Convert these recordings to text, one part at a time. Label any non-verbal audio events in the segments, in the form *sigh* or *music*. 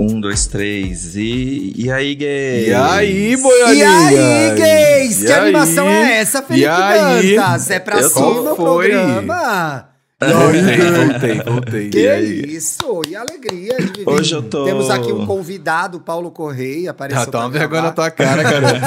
Um, dois, três e. E aí, gays? E aí, E boiolinhas? aí, gays? E que aí? animação é essa, Felipe E aí? Dantas? É pra Eu cima o foi. programa? Voltei, voltei, voltei. Que E isso? E alegria de viver. Hoje eu tô- Temos aqui um convidado, Paulo Correia, apareceu Ah, tá uma vergonha na tua cara, garota.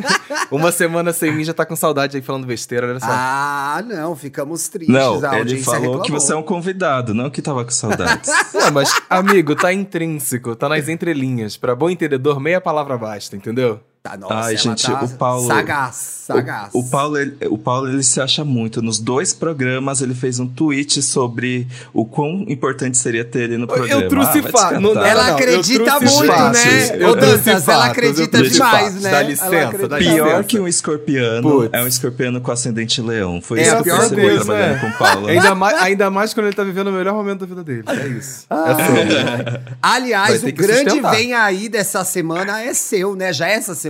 *laughs* uma semana sem mim já tá com saudade aí falando besteira, olha só. Ah, não, ficamos tristes. Não, a ele audiência falou reclamou. que você é um convidado, não que tava com saudades. *laughs* Não, mas, amigo, tá intrínseco, tá nas entrelinhas. Pra bom entendedor, meia palavra basta, entendeu? Tá, nossa, Ai, ela gente, tá o Paulo- Sagaz, sagaz. O, o Paulo, ele, o Paulo, ele se acha muito. Nos dois programas, ele fez um tweet sobre o quão importante seria ter ele no programa. Eu trouxe Ah, vai te fato. catar. Não, não, Ela não, acredita muito, fatos. né? Eu Ô, Dantas, ela fatos, acredita demais, fatos. né? Dá licença, dá Pior licença. que um escorpiano Putz. é um escorpiano com ascendente leão. Foi É isso a que pior eu percebi coisa, trabalhando né? com o Paulo. *laughs* Ainda mais, ainda mais quando ele tá vivendo o melhor momento da vida dele. É isso. É sobre. Aliás, Vai o grande sustentar. vem aí dessa semana é seu, né? Já é essa semana?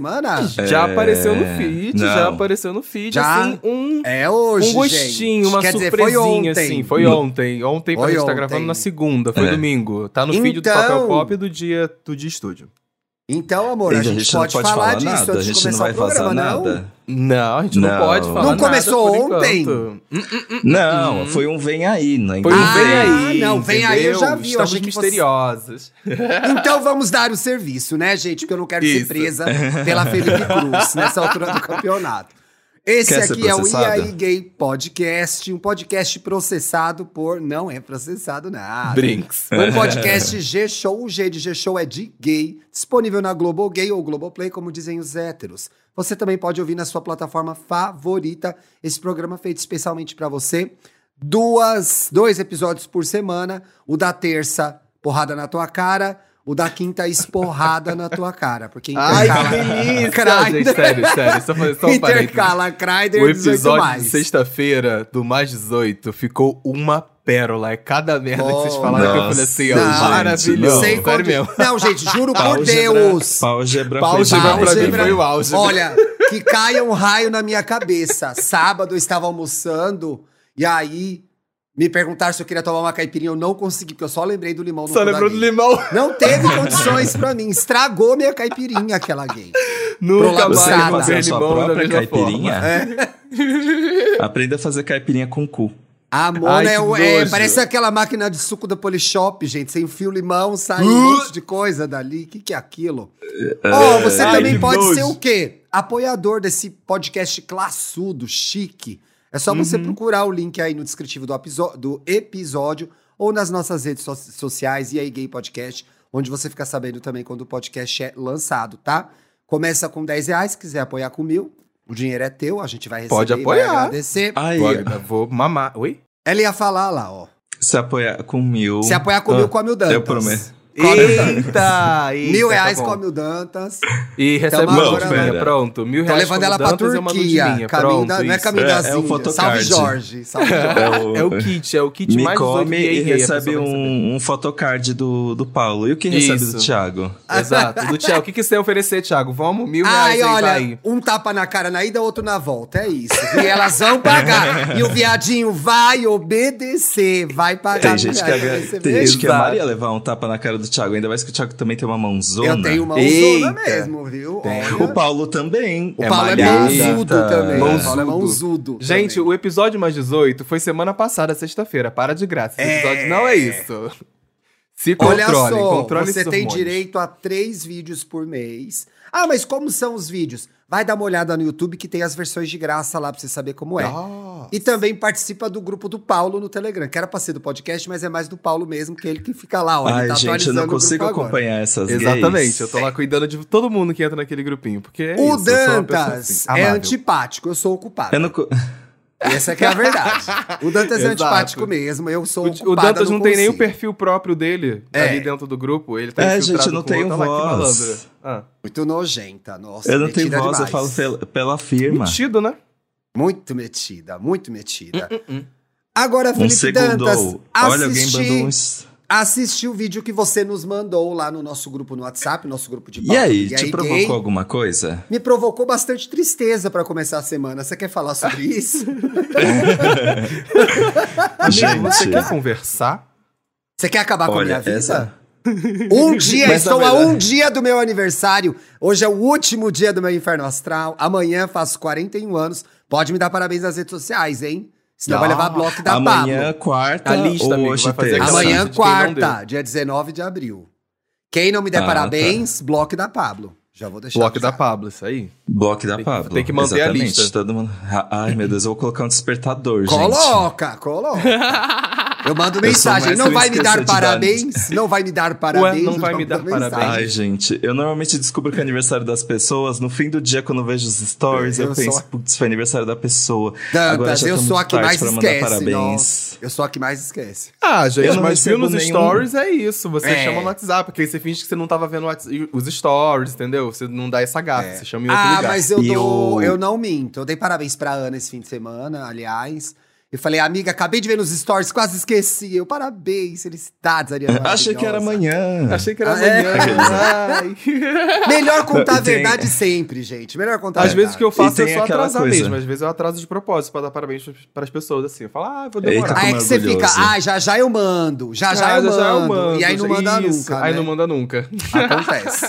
Já apareceu no feed, não. já apareceu no feed, Já? assim, um, É hoje, um gostinho, gente. uma Quer dizer, surpresinha, foi ontem. assim. Foi ontem. Ontem, pra Foi gente tá ontem. gravando na segunda, foi É. domingo. Tá no feed do Então- Papel Pop do dia do dia estúdio. Então, amor, a Gente, gente, não pode, falar, disso nada, a antes de gente não começar vai o programa, vazar não? nada. Não, a gente não, Não. pode falar Não nada começou por ontem? enquanto. Hum, Não, foi um vem aí. Não Foi um Ah, vem aí. não, vem aí eu já vi, eu Estamos fosse- misteriosos. *laughs* Então vamos dar o serviço, né, gente? Porque eu não quero ser Isso. presa pela Felipe Cruz nessa altura do *laughs* campeonato. Esse Quer aqui é o aí Gay Podcast, um podcast processado por. Não é processado nada. Brinks. Um podcast G-Show. O G de G-Show é de gay, disponível na Global Gay ou Globoplay, como dizem os héteros. Você também pode ouvir na sua plataforma favorita esse programa feito especialmente pra você. Duas, dois episódios por semana. O da terça, porrada na tua cara. O da quinta, esporrada na tua cara. Porque Ai, que intercala delícia! Kreider- Gente, sério, sério. Só, fazer- só um. *laughs* Intercala Kreider O 18 episódio mais. de sexta-feira do Mais 18 ficou uma pérola. É cada merda que vocês Oh, falaram que eu falei assim, ó, Não, maravilhoso. gente, Sem sério mesmo. Não, gente, juro por Deus. Demais, pra mim foi o auge. Olha, que caia um raio na minha cabeça. Sábado eu estava almoçando e aí me perguntaram se eu queria tomar uma caipirinha. Eu não consegui, porque eu só lembrei do limão no Só lembrou do limão. Não teve condições pra mim. Estragou minha caipirinha, aquela gay. Nunca mais Você fazer a sua limão da própria caipirinha? forma. *laughs* Aprenda a fazer caipirinha com cu. A Mona Ai, é, é- parece aquela máquina de suco da Polishop, gente. Você enfia o limão, sai Uh! um monte de coisa dali. O que, que é aquilo? Ó, você Ai, também pode nojo. ser o quê? Apoiador desse podcast classudo, chique. É só você Uhum. procurar o link aí no descritivo do, do episódio ou nas nossas redes so- sociais e aí Gay Podcast, onde você fica sabendo também quando o podcast é lançado, tá? Começa com 10 reais, se quiser apoiar com mil. O dinheiro é teu, a gente vai receber Pode e vai apoiar. agradecer. Aí, Olha, vou mamar. Oi? Ela ia falar lá, ó. se apoiar com mil. Se apoiar com mil, Ah, come o Dantas. eu prometo. Come. Eita! eita, Mil tá reais bom. come o Dantas. E recebe Tamo uma agora, pronto. Mil reais levando ela pra Dantas Turquia. pronto, da, não é caminho É, é. Salve Jorge. Salve Jorge. É o, É o kit, é o kit me mais 18 come e a recebe um, um photocard do, do Paulo. E o que recebe Isso. do Thiago? *laughs* Exato. Do Thiago, o que, que você oferecer, Thiago? Vamos, mil reais Ai, aí, olha, vai. um tapa na cara na ida, outro na volta. É isso. E elas vão pagar. e o viadinho vai obedecer. Vai pagar Tem gente, que, receber. tem gente que amaria levar um tapa na cara do Thiago. Ainda mais que o Thiago também tem uma mãozona. Eu tenho uma mãozona mesmo, viu? Olha. O Paulo também. O É Paulo é malhada. mãozudo também. O Paulo é Mãozudo. mãozudo. Gente, também. o episódio mais 18 foi semana passada, sexta-feira. Para de graça. Esse É. episódio não é isso. Se Olha controle, só, controle você tem hormônios. direito a três vídeos por mês. Ah, mas como são os vídeos? Vai dar uma olhada no YouTube que tem as versões de graça lá pra você saber como é. Nossa. E também participa do grupo do Paulo no Telegram, que era pra ser do podcast, mas é mais do Paulo mesmo, que é ele que fica lá, ó. ele Ai, tá gente, eu não consigo agora. acompanhar essas Exatamente, gays. eu tô lá cuidando de todo mundo que entra naquele grupinho, porque é O isso, Dantas assim, é antipático, eu sou ocupado. Eu não... Essa que é a verdade. O Dantas é antipático mesmo, eu sou O, o Dantas não, tem nem o perfil próprio dele É. ali dentro do grupo. Ele tá É, infiltrado gente, eu não tenho que voz. Ah. Muito nojenta, nossa. Eu não tenho metida voz, eu demais. falo pela, pela firma. Metido, né? Muito metida, muito metida. Hum, Agora, Um Felipe segundo. Dantas, Olha, alguém mandou um uns. Assisti o vídeo que você nos mandou lá no nosso grupo no WhatsApp, nosso grupo de E aí, e te aí provocou gay, alguma coisa? Me provocou bastante tristeza pra começar a semana. Você quer falar sobre *laughs* isso? *laughs* Gente. você quer conversar? Você quer acabar com a minha Olha, vida? essa. Um dia, Mas, estou a verdade- um dia do meu aniversário. Hoje é o último dia do meu inferno astral. Amanhã faço 41 anos. Pode me dar parabéns nas redes sociais, hein? Senão vai Ah, levar bloco da Amanhã, Pablo. quarta A lista, ou amigo, hoje vai fazer terça? aquela Amanhã, quarta, dia 19 de abril. Quem não me der Ah, parabéns, bloco da Pablo. Já vou deixar Bloco da. Pablo, isso aí. Bloco da Pablo. tem que manter a Exatamente. lista. Todo mundo... Ai, meu Deus, eu vou colocar um despertador, gente. Coloca, coloca. *laughs* Eu mando mensagem. mais Não vai eu me dar de dar- parabéns? Não vai me dar parabéns? não vai eu me dar parabéns. Ai, gente, eu normalmente descubro que é aniversário das pessoas no fim do dia, quando eu vejo os stories, eu, Eu penso, sou- putz, foi aniversário da pessoa. Agora Dantas, já eu sou a que mais esquece. parabéns. Nossa, eu sou a que mais esquece. Ah, gente, Eu não mas viu nos nenhum- stories é isso. Você É. chama no WhatsApp, porque aí você finge que você não tava vendo os stories, entendeu? Você não dá essa gafa, você chama em outro Ah, lugar. mas eu E dou, o- eu não minto. Eu dei parabéns pra Ana esse fim de semana, aliás. Eu falei, amiga, acabei de ver nos stories, quase esqueci. Eu, parabéns, felicidades, Ariana. *laughs* Achei que era amanhã. Achei que era Ah, é? amanhã. *laughs* Ai. Melhor contar a Tem- verdade sempre, gente. Melhor contar a Às verdade. vezes o que eu faço é só atrasar coisa. mesmo. Às vezes eu atraso de propósito pra dar parabéns para as pessoas, assim. Eu falo, ah, vou Eita, demorar. Aí é como que você fica, ah, já já eu mando, já já, Ah, eu, mando, E aí não manda Isso. nunca, Aí né? não manda nunca. Acontece.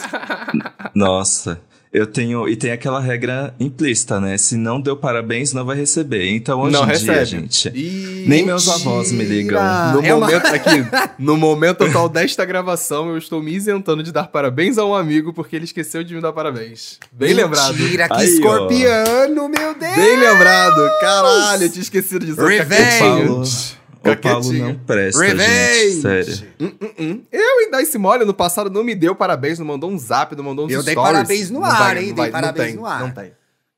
Nossa, eu tenho. E tem aquela regra implícita, né? Se não deu parabéns, não vai receber. Então hoje não em recebe. dia, gente. Ih, Nem meus avós me ligam. Mentira! No É uma- momento aqui, *laughs* no momento atual desta gravação, eu estou me isentando de dar parabéns a um amigo porque ele esqueceu de me dar parabéns. Bem lembrado. Mentira, que Aí, ó. escorpiano, meu Deus! Bem lembrado. Caralho, eu tinha esquecido disso. Revenge! O Paulo, não presta, Revenge! gente. Sério. Hum, hum, hum. Eu dar esse mole no passado não me deu parabéns, não mandou um zap, não mandou uns Eu dei parabéns no Não ar, vai, hein? Dei vai, não parabéns tem, no ar. Não tem.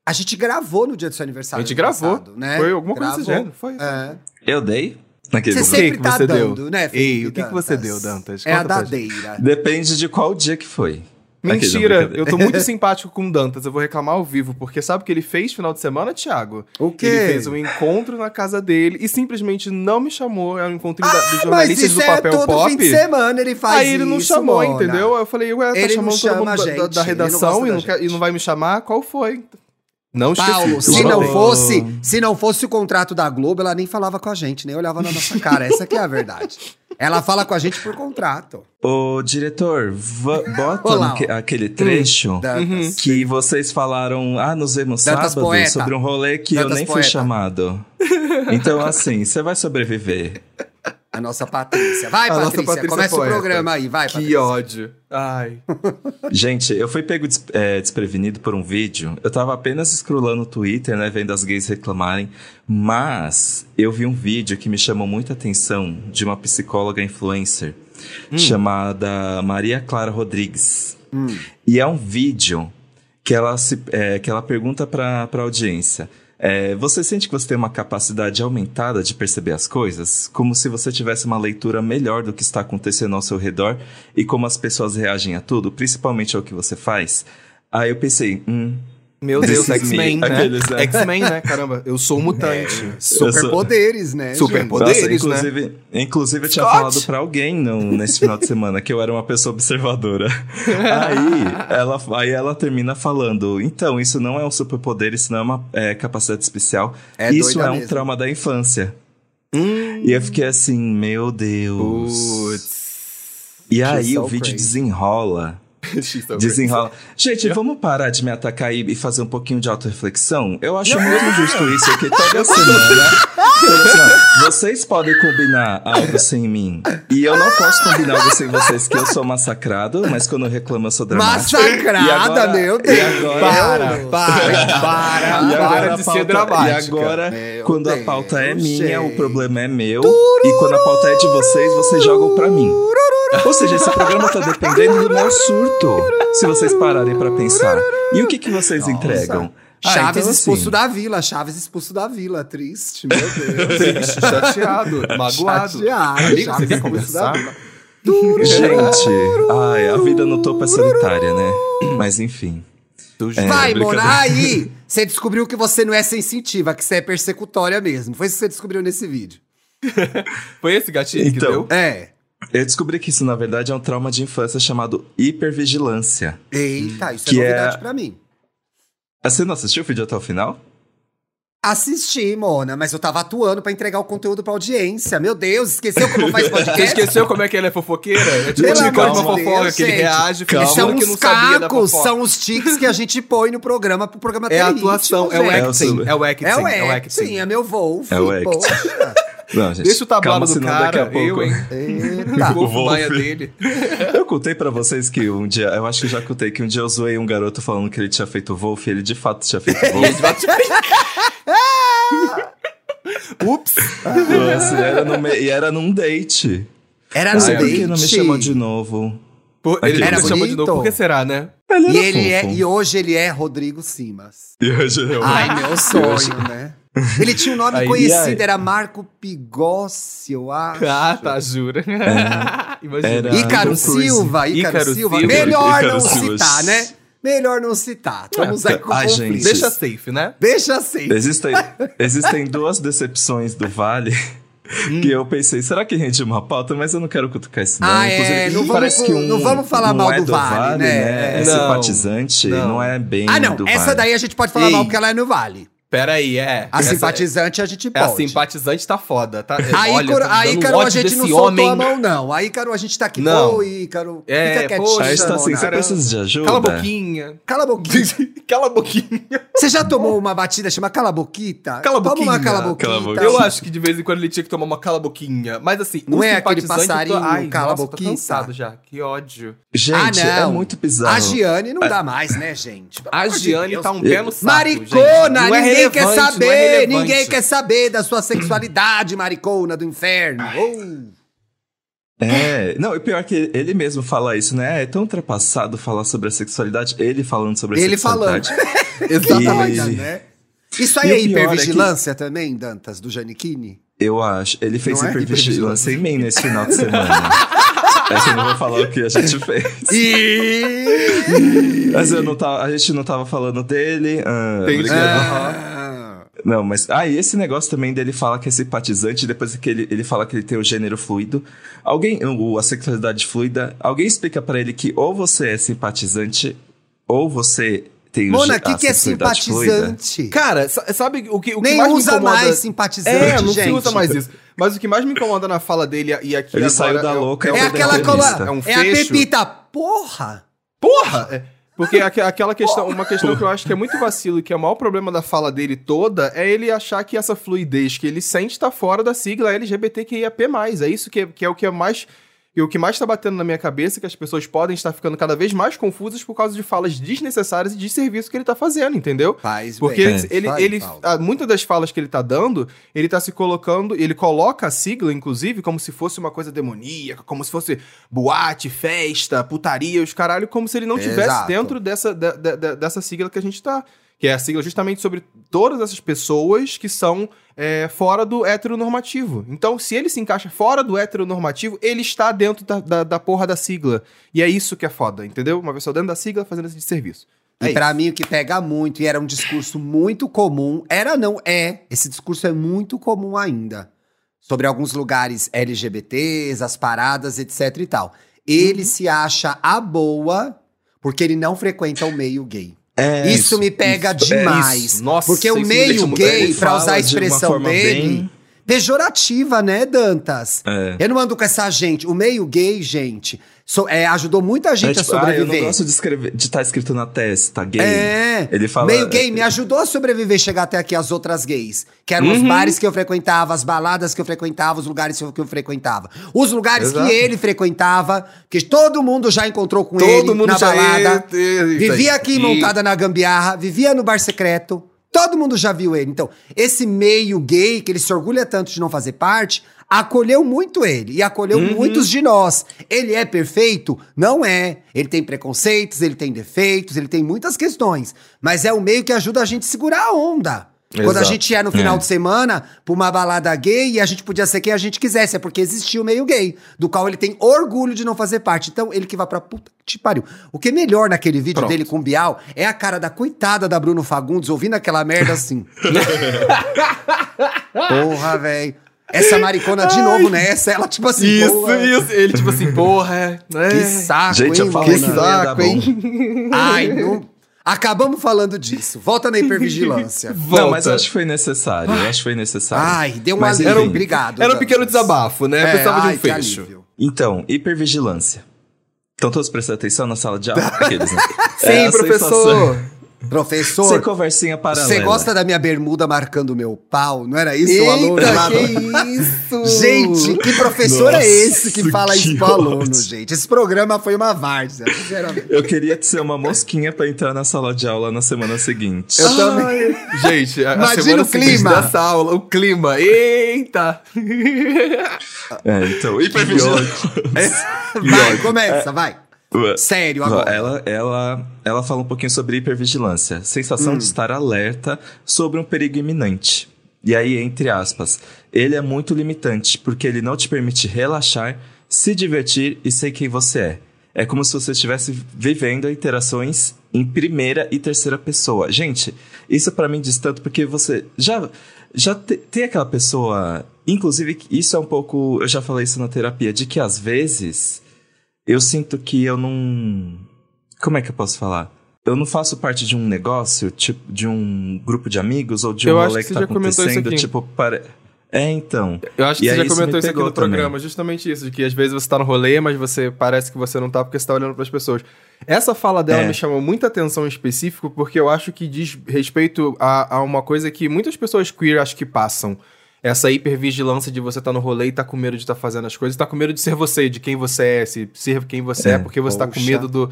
A gente gravou no dia do seu aniversário. A gente gravou. passado, né? Foi alguma coisa desse Gravou. gênero, foi. É. Eu dei? Naquele Você momento? sempre que tá você dando, deu? né, Felipe Ei, o que que você deu, Dantas? É a Conta pra gente. dadeira. Depende de qual dia que foi. Não, Mentira, eu tô muito *laughs* simpático com o Dantas, eu vou reclamar ao vivo, porque sabe o que ele fez final de semana, Thiago? O quê? Ele fez um encontro na casa dele e simplesmente não me chamou, era um encontro da- dos Ah, mas jornalistas do é Papel todo Pop. fim de semana ele faz Aí ele não isso, chamou, Mona. entendeu? Eu falei, ué, tá Ele não chamando todo chama mundo a da- da, não redação gosta e, não quer- e não vai me chamar? Qual foi? Não esqueci. Paulo, se não bem. fosse, se não fosse o contrato da Globo, ela nem falava com a gente, nem olhava na nossa cara. Essa que é a verdade. *laughs* Ela fala com a gente por contrato. Ô, diretor, bota Olá, aquele trecho Dantas. que vocês falaram, ah, nos vemos Dantas sábado, poeta. sobre um rolê que eu Dantas nem fui poeta. chamado. *laughs* Então, assim, você vai sobreviver. A nossa Patrícia. Vai, A Patrícia, Patrícia começa poeta. o programa aí, vai, Que Patrícia. ódio. Ai. *laughs* Gente, eu fui pego des- é, desprevenido por um vídeo. Eu tava apenas scrollando o Twitter, né, vendo as gays reclamarem. Mas eu vi um vídeo que me chamou muita atenção de uma psicóloga influencer chamada Maria Clara Rodrigues. E é um vídeo que ela, se, é, que ela pergunta pra, pra audiência. é, você sente que você tem uma capacidade aumentada de perceber as coisas? Como se você tivesse uma leitura melhor do que está acontecendo ao seu redor e como as pessoas reagem a tudo, principalmente ao que você faz? Aí eu pensei, hum, Meu Deus. X-Men, né? Aqueles, né? X-Men, né? Caramba, eu sou um mutante. Superpoderes, né? Super gente? poder. Poderes, Nossa, né? inclusive, inclusive eu tinha Scott! falado pra alguém no, nesse final de semana que eu era uma pessoa observadora. *laughs* aí, ela, aí ela termina falando: então, isso não é um superpoder, isso não é uma é, capacidade especial. É isso é um mesmo. trauma da infância. E eu fiquei assim, meu Deus. Putz. E aí so o vídeo crazy. desenrola. So Desenrola. Gente, vamos parar de me atacar e fazer um pouquinho de autorreflexão? Eu acho muito injusto isso, que toda semana, toda semana. Vocês podem combinar algo sem mim. E eu não posso combinar algo sem vocês, que eu sou massacrado, mas quando eu reclamo eu sou dramático. Massacrada, E agora- meu e Deus. agora- Para, para, para, E agora para a de pauta- ser dramática. E agora, Meu quando a Deus, pauta é minha, gente. o problema é meu. E quando a pauta é de vocês, vocês jogam pra mim. Ou seja, esse programa tá dependendo do meu surto. Se vocês pararem pra pensar. E o que, que vocês entregam? Ah, Chaves então, expulso assim, da vila, Chaves expulso da vila. Triste, meu Deus. *laughs* Triste, chateado, magoado. Chateado, Chaves expulso da vila. Gente, ai, a vida no topo é solitária, né? Mas enfim. É, Vai. Mona, aí você descobriu que você não é sensitiva, que você é persecutória mesmo. Foi isso que você descobriu nesse vídeo. *laughs* Foi esse gatinho que Então. deu? É. Eu descobri que isso, na verdade, é um trauma de infância chamado hipervigilância. Eita, isso Que é é- novidade pra mim. Ah, Você não assistiu o vídeo até o final? Assisti, Mona, mas eu tava atuando pra entregar o conteúdo pra audiência. Meu Deus, esqueceu como faz *laughs* podcast? Você esqueceu como é que ele é fofoqueira? É tipo Pelo amor uma de fofoca, Deus, que ele gente. reage Calma. São que os cacos, são os tiques que a gente põe no programa pro programa É ter a ritmo, atuação, é o acting, é o acting, É o é o acting, acting. é meu voo. É o acting. Não, gente, Deixa o tablado calma, do senão daqui a cara, pouco... eu, hein? Eita. O. Maia dele. *laughs* Eu contei pra vocês que um dia, eu acho que já contei que um dia eu zoei um garoto falando que ele tinha feito Wolf e ele de fato tinha feito *laughs* Wolf. Ups. Nossa, e era, no me- e era num date. Era no sei por date. que não me chamou de novo. Pô, ele Era nunca chamou de novo, por que será, né? Ele E, ele é, e hoje ele é Rodrigo Simas. E hoje eu... Ai, meu sonho, né? Ele tinha um nome Aí, conhecido, aí? era Marco Pigossi, eu acho. Ah, tá, jura. *laughs* Imagina. Era- Ícaro. Silva, Ícaro, Silva. Silva. Melhor Ícaro não Silva. citar, né? Melhor não citar. Estamos aí com Ai, gente. Deixa safe, né? Deixa assim. Existem, *laughs* existem duas decepções do Vale que eu pensei, será que rende uma pauta? Mas eu não quero cutucar isso não. Ah, é, não vamos que um não vamos falar não mal é do Vale, né? É Não, simpatizante, não, não. é bem Ah, não. do Essa Vale. daí a gente pode falar Ei. mal porque ela é no Vale. Pera aí, é. A Essa- simpatizante a gente É, pode. a simpatizante tá foda, tá? A Olha, Ícaro, tá a gente não soltou homem. a mão, não. A Ícaro a gente tá aqui. Não. Ô, Ícaro, É, fica quietinho. tá assim, você precisa de ajuda? Cala a boquinha. Cala a boquinha. *laughs* Cala a boquinha. Você já tomou uma batida chama cala a boquita? Cala a Toma uma boquinha. cala a boquita. Cala a boquinha. Eu acho que de vez em quando ele tinha que tomar uma cala a boquinha. Mas assim, Não o é aquele simpatizante, passarinho, tô... Ai, cala a nossa, boquita? tô cansado já. Que ódio. Gente, ah, é muito bizarro. A Giane não dá mais, né, gente? A Giane tá um pé no saco, Maricona, gente. É ninguém quer é saber, ninguém quer saber da sua sexualidade, maricona do inferno. Oh. É, não, e pior que ele mesmo fala isso, né? É tão ultrapassado falar sobre a sexualidade, ele falando sobre a Ele falando. sexualidade. *laughs* Exatamente, E- né? Isso aí é o pior é hipervigilância também, Dantas, do Giannichini? Eu acho. Ele fez Não é hipervigilância em mim nesse final de semana. *laughs* é que eu não vou falar o que a gente fez. E... Mas eu não tava, a gente não tava falando dele. ah, Entendi. Ah. Não, mas. Ah, e esse negócio também dele fala que é simpatizante, depois que ele, ele fala que ele tem o gênero fluido. Alguém. o- A sexualidade fluida. Alguém explica pra ele que ou você é simpatizante, ou você tem o Mona, o que, que é sexualidade fluida. simpatizante? Cara, sa- sabe o que, o que Nem mais me usa incomoda... mais simpatizante, É, não gente. se usa mais isso. Mas o que mais me incomoda na fala dele e aqui Ele agora saiu da é, louca é, É aquela cola. É um É a pepita. Porra! Porra! É, Porque aque- aquela questão, uma questão que eu acho que é muito vacilo e que é o maior problema da fala dele toda é ele achar que essa fluidez que ele sente tá fora da sigla LGBTQIAP+. É isso que, é- que é o que é mais... E o que mais tá batendo na minha cabeça é que as pessoas podem estar ficando cada vez mais confusas por causa de falas desnecessárias e de serviço que ele tá fazendo, entendeu? Faz Porque bem. ele, ele, Faz ele- muitas das falas que ele tá dando, ele tá se colocando, ele coloca a sigla, inclusive, como se fosse uma coisa demoníaca, como se fosse boate, festa, putaria, os caralho, como se ele não tivesse Exato. dentro dessa, da- da- da- dessa sigla que a gente tá. Que é a sigla justamente sobre todas essas pessoas que são é, fora do heteronormativo. Então, se ele se encaixa fora do heteronormativo, ele está dentro da, da, da porra da sigla. E é isso que é foda, entendeu? Uma pessoa dentro da sigla fazendo esse serviço. É E isso. pra mim o que pega muito, e era um discurso muito comum, era não, é, esse discurso é muito comum ainda. Sobre alguns lugares LGBTs, as paradas, etc e tal. Ele Uhum. se acha a boa porque ele não frequenta o meio gay. É, isso, me pega isso, é demais. isso. Nossa, porque o isso meio gay, fala usar a expressão dele, bem- pejorativa, né, Dantas? É. Eu não ando com essa gente. O meio gay, gente, so- é, ajudou muita gente É, a tipo, ah, eu sobreviver. não gosto de escrever, de estar escrito na testa, gay. É. Ele fala. Meio gay me ajudou a sobreviver, chegar até aqui as outras gays. Que eram os Uhum. bares que eu frequentava, as baladas que eu frequentava, os lugares que eu frequentava. Os lugares Exato. que ele frequentava, que todo mundo já encontrou com Todo ele mundo na balada. é- é- vivia aqui montada na gambiarra, vivia no bar secreto. Todo mundo já viu ele. Então, esse meio gay, que ele se orgulha tanto de não fazer parte, acolheu muito ele e acolheu Uhum. muitos de nós. Ele é perfeito? Não é. Ele tem preconceitos, ele tem defeitos, ele tem muitas questões. Mas é o meio que ajuda a gente a segurar a onda. Quando a Exato. gente ia no final É. de semana pra uma balada gay e a gente podia ser quem a gente quisesse, é porque existia o meio gay, do qual ele tem orgulho de não fazer parte. Então, ele que vai pra puta que te pariu. O que é melhor naquele vídeo Pronto. dele com o Bial é a cara da coitada da Bruno Fagundes ouvindo aquela merda assim. *laughs* Porra, velho. Essa maricona de novo nessa, ela tipo assim, Isso, porra, isso. Ele, tipo assim, porra, é. Que saco, Gente, hein, Mona? que saco, hein? bom. Ai, não... Acabamos falando disso. Volta na hipervigilância. *laughs* Não, mas acho que foi necessário. Eu acho que foi necessário. Ai, deu um Mas, alívio. enfim, Obrigado. Era um pequeno desabafo, né? É, Precisava de ai, um que fecho. Então, hipervigilância. Estão todos prestando atenção na sala de aula? *laughs* Aqueles, né? Sim, É a professor. Professor, conversinha paralela. você gosta da minha bermuda marcando o meu pau? Não era isso, o aluno? Eita, lá no- que isso! Gente, que professor é Nossa, esse que fala isso que pro aluno, gente? Esse programa foi uma várzea, sinceramente. Eu queria ser uma mosquinha pra entrar na sala de aula na semana seguinte. Eu também. Gente, a, a Imagina semana o seguinte clima. dessa aula, o clima. Eita! É, então, hipervigilância. Vai, começa, vai. Sério, agora. Ela, ela, ela fala um pouquinho sobre hipervigilância. Sensação Hum. de estar alerta sobre um perigo iminente. E aí, entre aspas, ele é muito limitante, porque ele não te permite relaxar, se divertir e ser quem você é. É como se você estivesse vivendo interações em primeira e terceira pessoa. Gente, isso pra mim diz tanto porque você já já te- tem aquela pessoa, inclusive isso é um pouco, eu já falei isso na terapia, de que às vezes eu sinto que eu não. Como é que eu posso falar? Eu não faço parte de um negócio, tipo, de um grupo de amigos ou de um Eu rolê que que, tá acontecendo, tipo, para. É, então. Eu acho que E você já comentou me isso aqui no também. programa, justamente isso, de que às vezes você tá no rolê, mas você parece que você não tá porque você tá olhando pras pessoas. Essa fala dela É. me chamou muita atenção em específico, porque eu acho que diz respeito a, a uma coisa que muitas pessoas queer acho que passam. Essa hipervigilância de você tá no rolê e tá com medo de estar fazendo as coisas, tá com medo de ser você, de quem você é, se ser quem você é, É, porque você tá com medo do,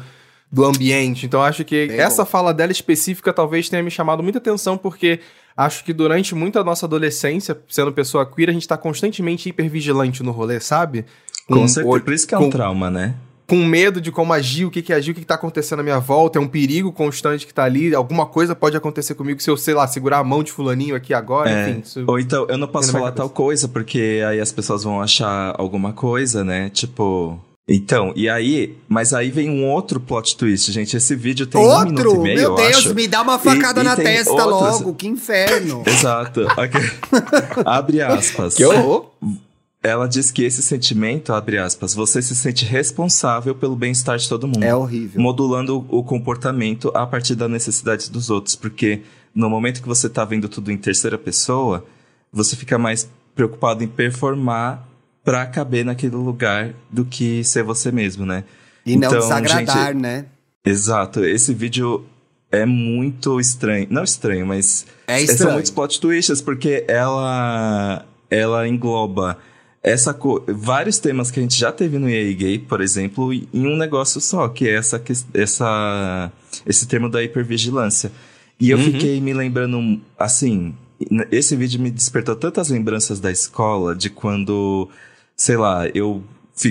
do ambiente. Então acho que Pegou. essa fala dela específica talvez tenha me chamado muita atenção, porque acho que durante muita nossa adolescência, sendo pessoa queer, a gente tá constantemente hipervigilante no rolê, sabe? Com Um certeza. Por isso que é com- um trauma, né? Com medo de como agir, o que que agir, o que que tá acontecendo à minha volta, é um perigo constante que tá ali, alguma coisa pode acontecer comigo se eu, sei lá, segurar a mão de fulaninho aqui agora, É. enfim. Isso... Ou então, eu não posso falar tal coisa, porque aí as pessoas vão achar alguma coisa, né? Tipo. Então, e aí. Mas aí vem um outro plot twist, gente. Esse vídeo tem um minuto Outro? e meio, Meu eu Deus, acho. me dá uma facada E- e na testa outros- logo, que inferno. *laughs* Exato. Aqui. *laughs* Abre aspas. Que horror! Ela diz que esse sentimento, abre aspas, você se sente responsável pelo bem-estar de todo mundo. É horrível. Modulando o comportamento a partir das necessidades dos outros. Porque no momento que você tá vendo tudo em terceira pessoa, você fica mais preocupado em performar pra caber naquele lugar do que ser você mesmo, né? E não Então, desagradar, gente, né? Exato. Esse vídeo é muito estranho. Não estranho, mas É são estranho. muitos plot twists porque ela ela engloba essa vários temas que a gente já teve no EA Gay, por exemplo, em um negócio só, que é essa, essa esse termo da hipervigilância. E eu Uhum. fiquei me lembrando assim, esse vídeo me despertou tantas lembranças da escola de quando, sei lá, eu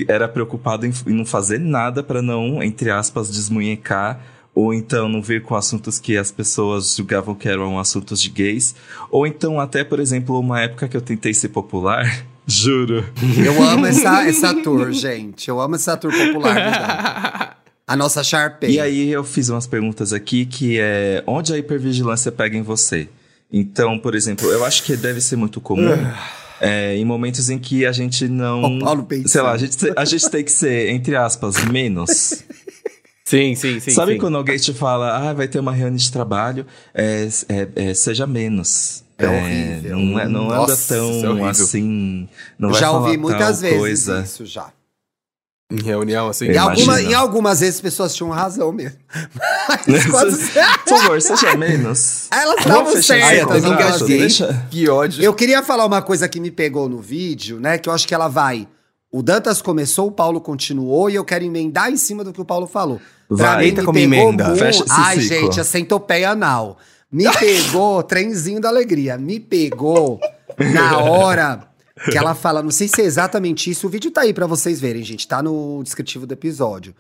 era preocupado em, em não fazer nada para não, entre aspas, desmunhecar ou então não vir com assuntos que as pessoas julgavam que eram assuntos de gays, ou então até, por exemplo, uma época que eu tentei ser popular, *laughs* juro. Eu amo essa, essa tour, gente. Eu amo essa tour popular. A nossa Sharpay. E aí eu fiz umas perguntas aqui que é onde a hipervigilância pega em você? Então, por exemplo, eu acho que deve ser muito comum é, em momentos em que a gente não. O Paulo pensando. sei lá, a gente, a gente tem que ser, entre aspas, menos. *laughs* Sim, sim, sim. Sabe sim. quando alguém te fala, ah, vai ter uma reunião de trabalho, é, é- é, seja menos. É horrível. Não, é, não Nossa, anda isso é tão horrível. assim. Não já falar ouvi muitas tal vezes coisa. isso já. Em reunião, assim. Em, alguma, em algumas vezes as pessoas tinham razão mesmo. *laughs* Mas quando... Por favor, seja menos. Elas estavam Ai, certas. contrato, engasguei. deixa- Que ódio. Eu queria falar uma coisa que me pegou no vídeo, né? Que eu acho que ela vai. O Dantas começou, o Paulo continuou e eu quero emendar em cima do que o Paulo falou. Pra Vai. mim, Eita, me como pegou emenda. muito- Fecha esse Ai, ciclo. gente, a centopeia anal. Me pegou, *laughs* trenzinho da alegria, me pegou na hora que ela fala, não sei se é exatamente isso, o vídeo tá aí pra vocês verem, gente, tá no descritivo do episódio.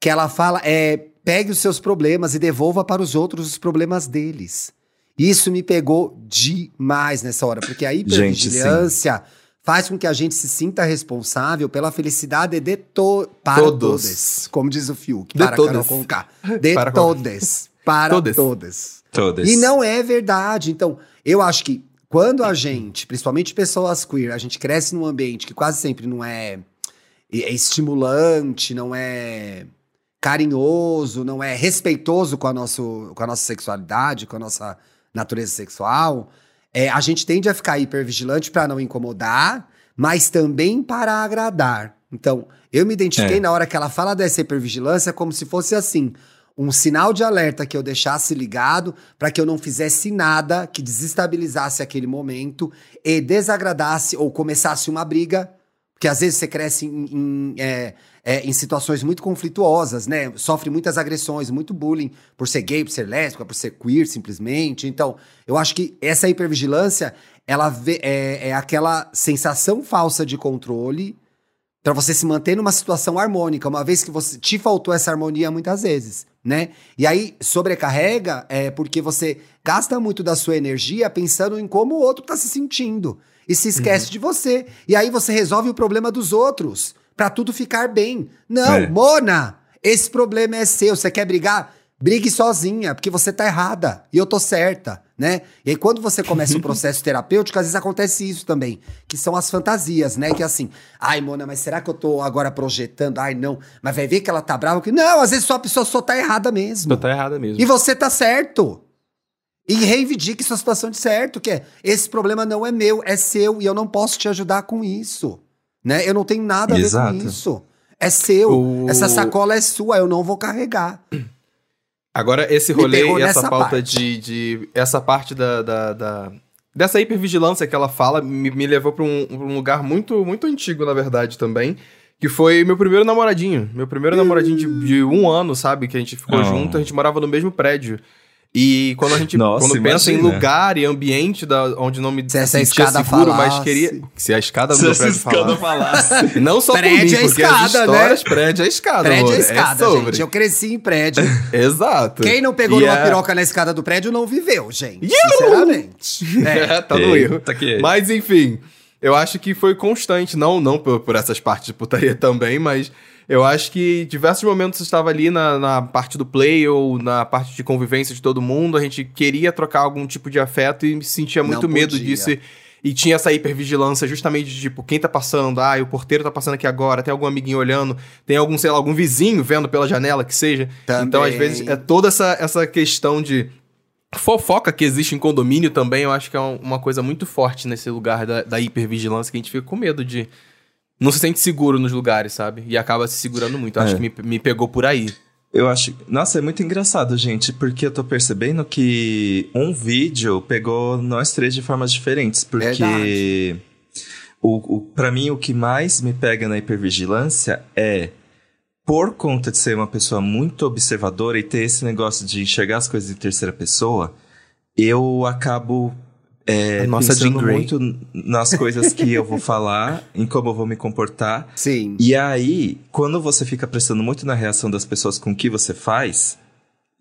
Que ela fala, é, pegue os seus problemas e devolva para os outros os problemas deles. Isso me pegou demais nessa hora, porque a Gente, hipervigilância faz com que a gente se sinta responsável pela felicidade de to para Todos. todos. Como diz o Fiuk, De para todos. Carol Conká. *laughs* De Para- todos. Para Todes. Todas. E não é verdade. Então, eu acho que quando a gente, principalmente pessoas queer, a gente cresce num ambiente que quase sempre não é, é estimulante, não é carinhoso, não é respeitoso com a, nosso, com a nossa sexualidade, com a nossa natureza sexual, é, a gente tende a ficar hipervigilante para não incomodar, mas também para agradar. Então, eu me identifiquei É. na hora que ela fala dessa hipervigilância como se fosse assim, um sinal de alerta que eu deixasse ligado para que eu não fizesse nada que desestabilizasse aquele momento e desagradasse ou começasse uma briga, porque às vezes você cresce em, em, é, é, em situações muito conflituosas, né? Sofre muitas agressões, muito bullying por ser gay, por ser lésbica, por ser queer, simplesmente. Então, eu acho que essa hipervigilância, ela vê- é, é aquela sensação falsa de controle Pra você se manter numa situação harmônica, uma vez que você te faltou essa harmonia muitas vezes, né? E aí sobrecarrega é porque você gasta muito da sua energia pensando em como o outro tá se sentindo e se esquece de você. E aí você resolve o problema dos outros pra tudo ficar bem. Não, É. Mona, esse problema é seu. Você quer brigar? Brigue sozinha, porque você tá errada e eu tô certa, né? E aí, quando você começa um *laughs* processo terapêutico, às vezes acontece isso também, que são as fantasias, né? Que é assim, ai, Mona, mas será que eu tô agora projetando? Ai, não, mas vai ver que ela tá brava. Que... Não, às vezes só a pessoa só tá errada mesmo. Você tá errada mesmo. E você tá certo. E reivindique sua situação de certo, que é, esse problema não é meu, é seu, e eu não posso te ajudar com isso. Né? Eu não tenho nada a ver Exato. com isso. É seu. O- Essa sacola é sua, eu não vou carregar. Agora, esse rolê e essa pauta parte. de, de. Essa parte da. da, da- dessa hipervigilância que ela fala me, me levou pra um, um lugar muito, muito antigo, na verdade, também. Que foi meu primeiro namoradinho. Meu primeiro namoradinho de, de um ano, sabe? Que a gente ficou Oh. junto, a gente morava no mesmo prédio. E quando a gente Nossa, quando pensa em lugar e ambiente da, onde não me Se essa escada seguro, mas falasse. queria. Se a escada do Se prédio escada falasse. falasse. Não só Prédio por mim, é porque escada, as histórias, né? prédio é escada, prédio amor. é escada, sobre. gente. Eu cresci em prédio. *laughs* Exato. Quem não pegou E numa é- piroca na escada do prédio não viveu, gente. Sinceramente. *laughs* É, tá no erro. Eita, que- Mas enfim, eu acho que foi constante, não não por, por essas partes de putaria também, mas eu acho que diversos momentos estava ali na, na parte do play ou na parte de convivência de todo mundo, a gente queria trocar algum tipo de afeto e me sentia muito medo disso. E, tinha essa hipervigilância justamente de tipo, quem tá passando? Ah, o porteiro tá passando aqui agora, tem algum amiguinho olhando, tem algum, sei lá, algum vizinho vendo pela janela que seja. Então, às Também. vezes, é toda essa, essa questão de fofoca que existe em condomínio também, eu acho que é um- uma coisa muito forte nesse lugar da, da hipervigilância, que a gente fica com medo de. Não se sente seguro nos lugares, sabe? E acaba se segurando muito. Eu Acho É. que me, me pegou por aí. Eu acho. Nossa, é muito engraçado, gente, porque eu tô percebendo que um vídeo pegou nós três de formas diferentes. Porque. Verdade. O, o, pra mim, o que mais me pega na hipervigilância é. Por conta de ser uma pessoa muito observadora e ter esse negócio de enxergar as coisas em terceira pessoa, eu acabo é, A nossa pensando muito nas coisas que eu vou falar, *laughs* em como eu vou me comportar. Sim. E aí, quando você fica prestando muito na reação das pessoas com o que você faz,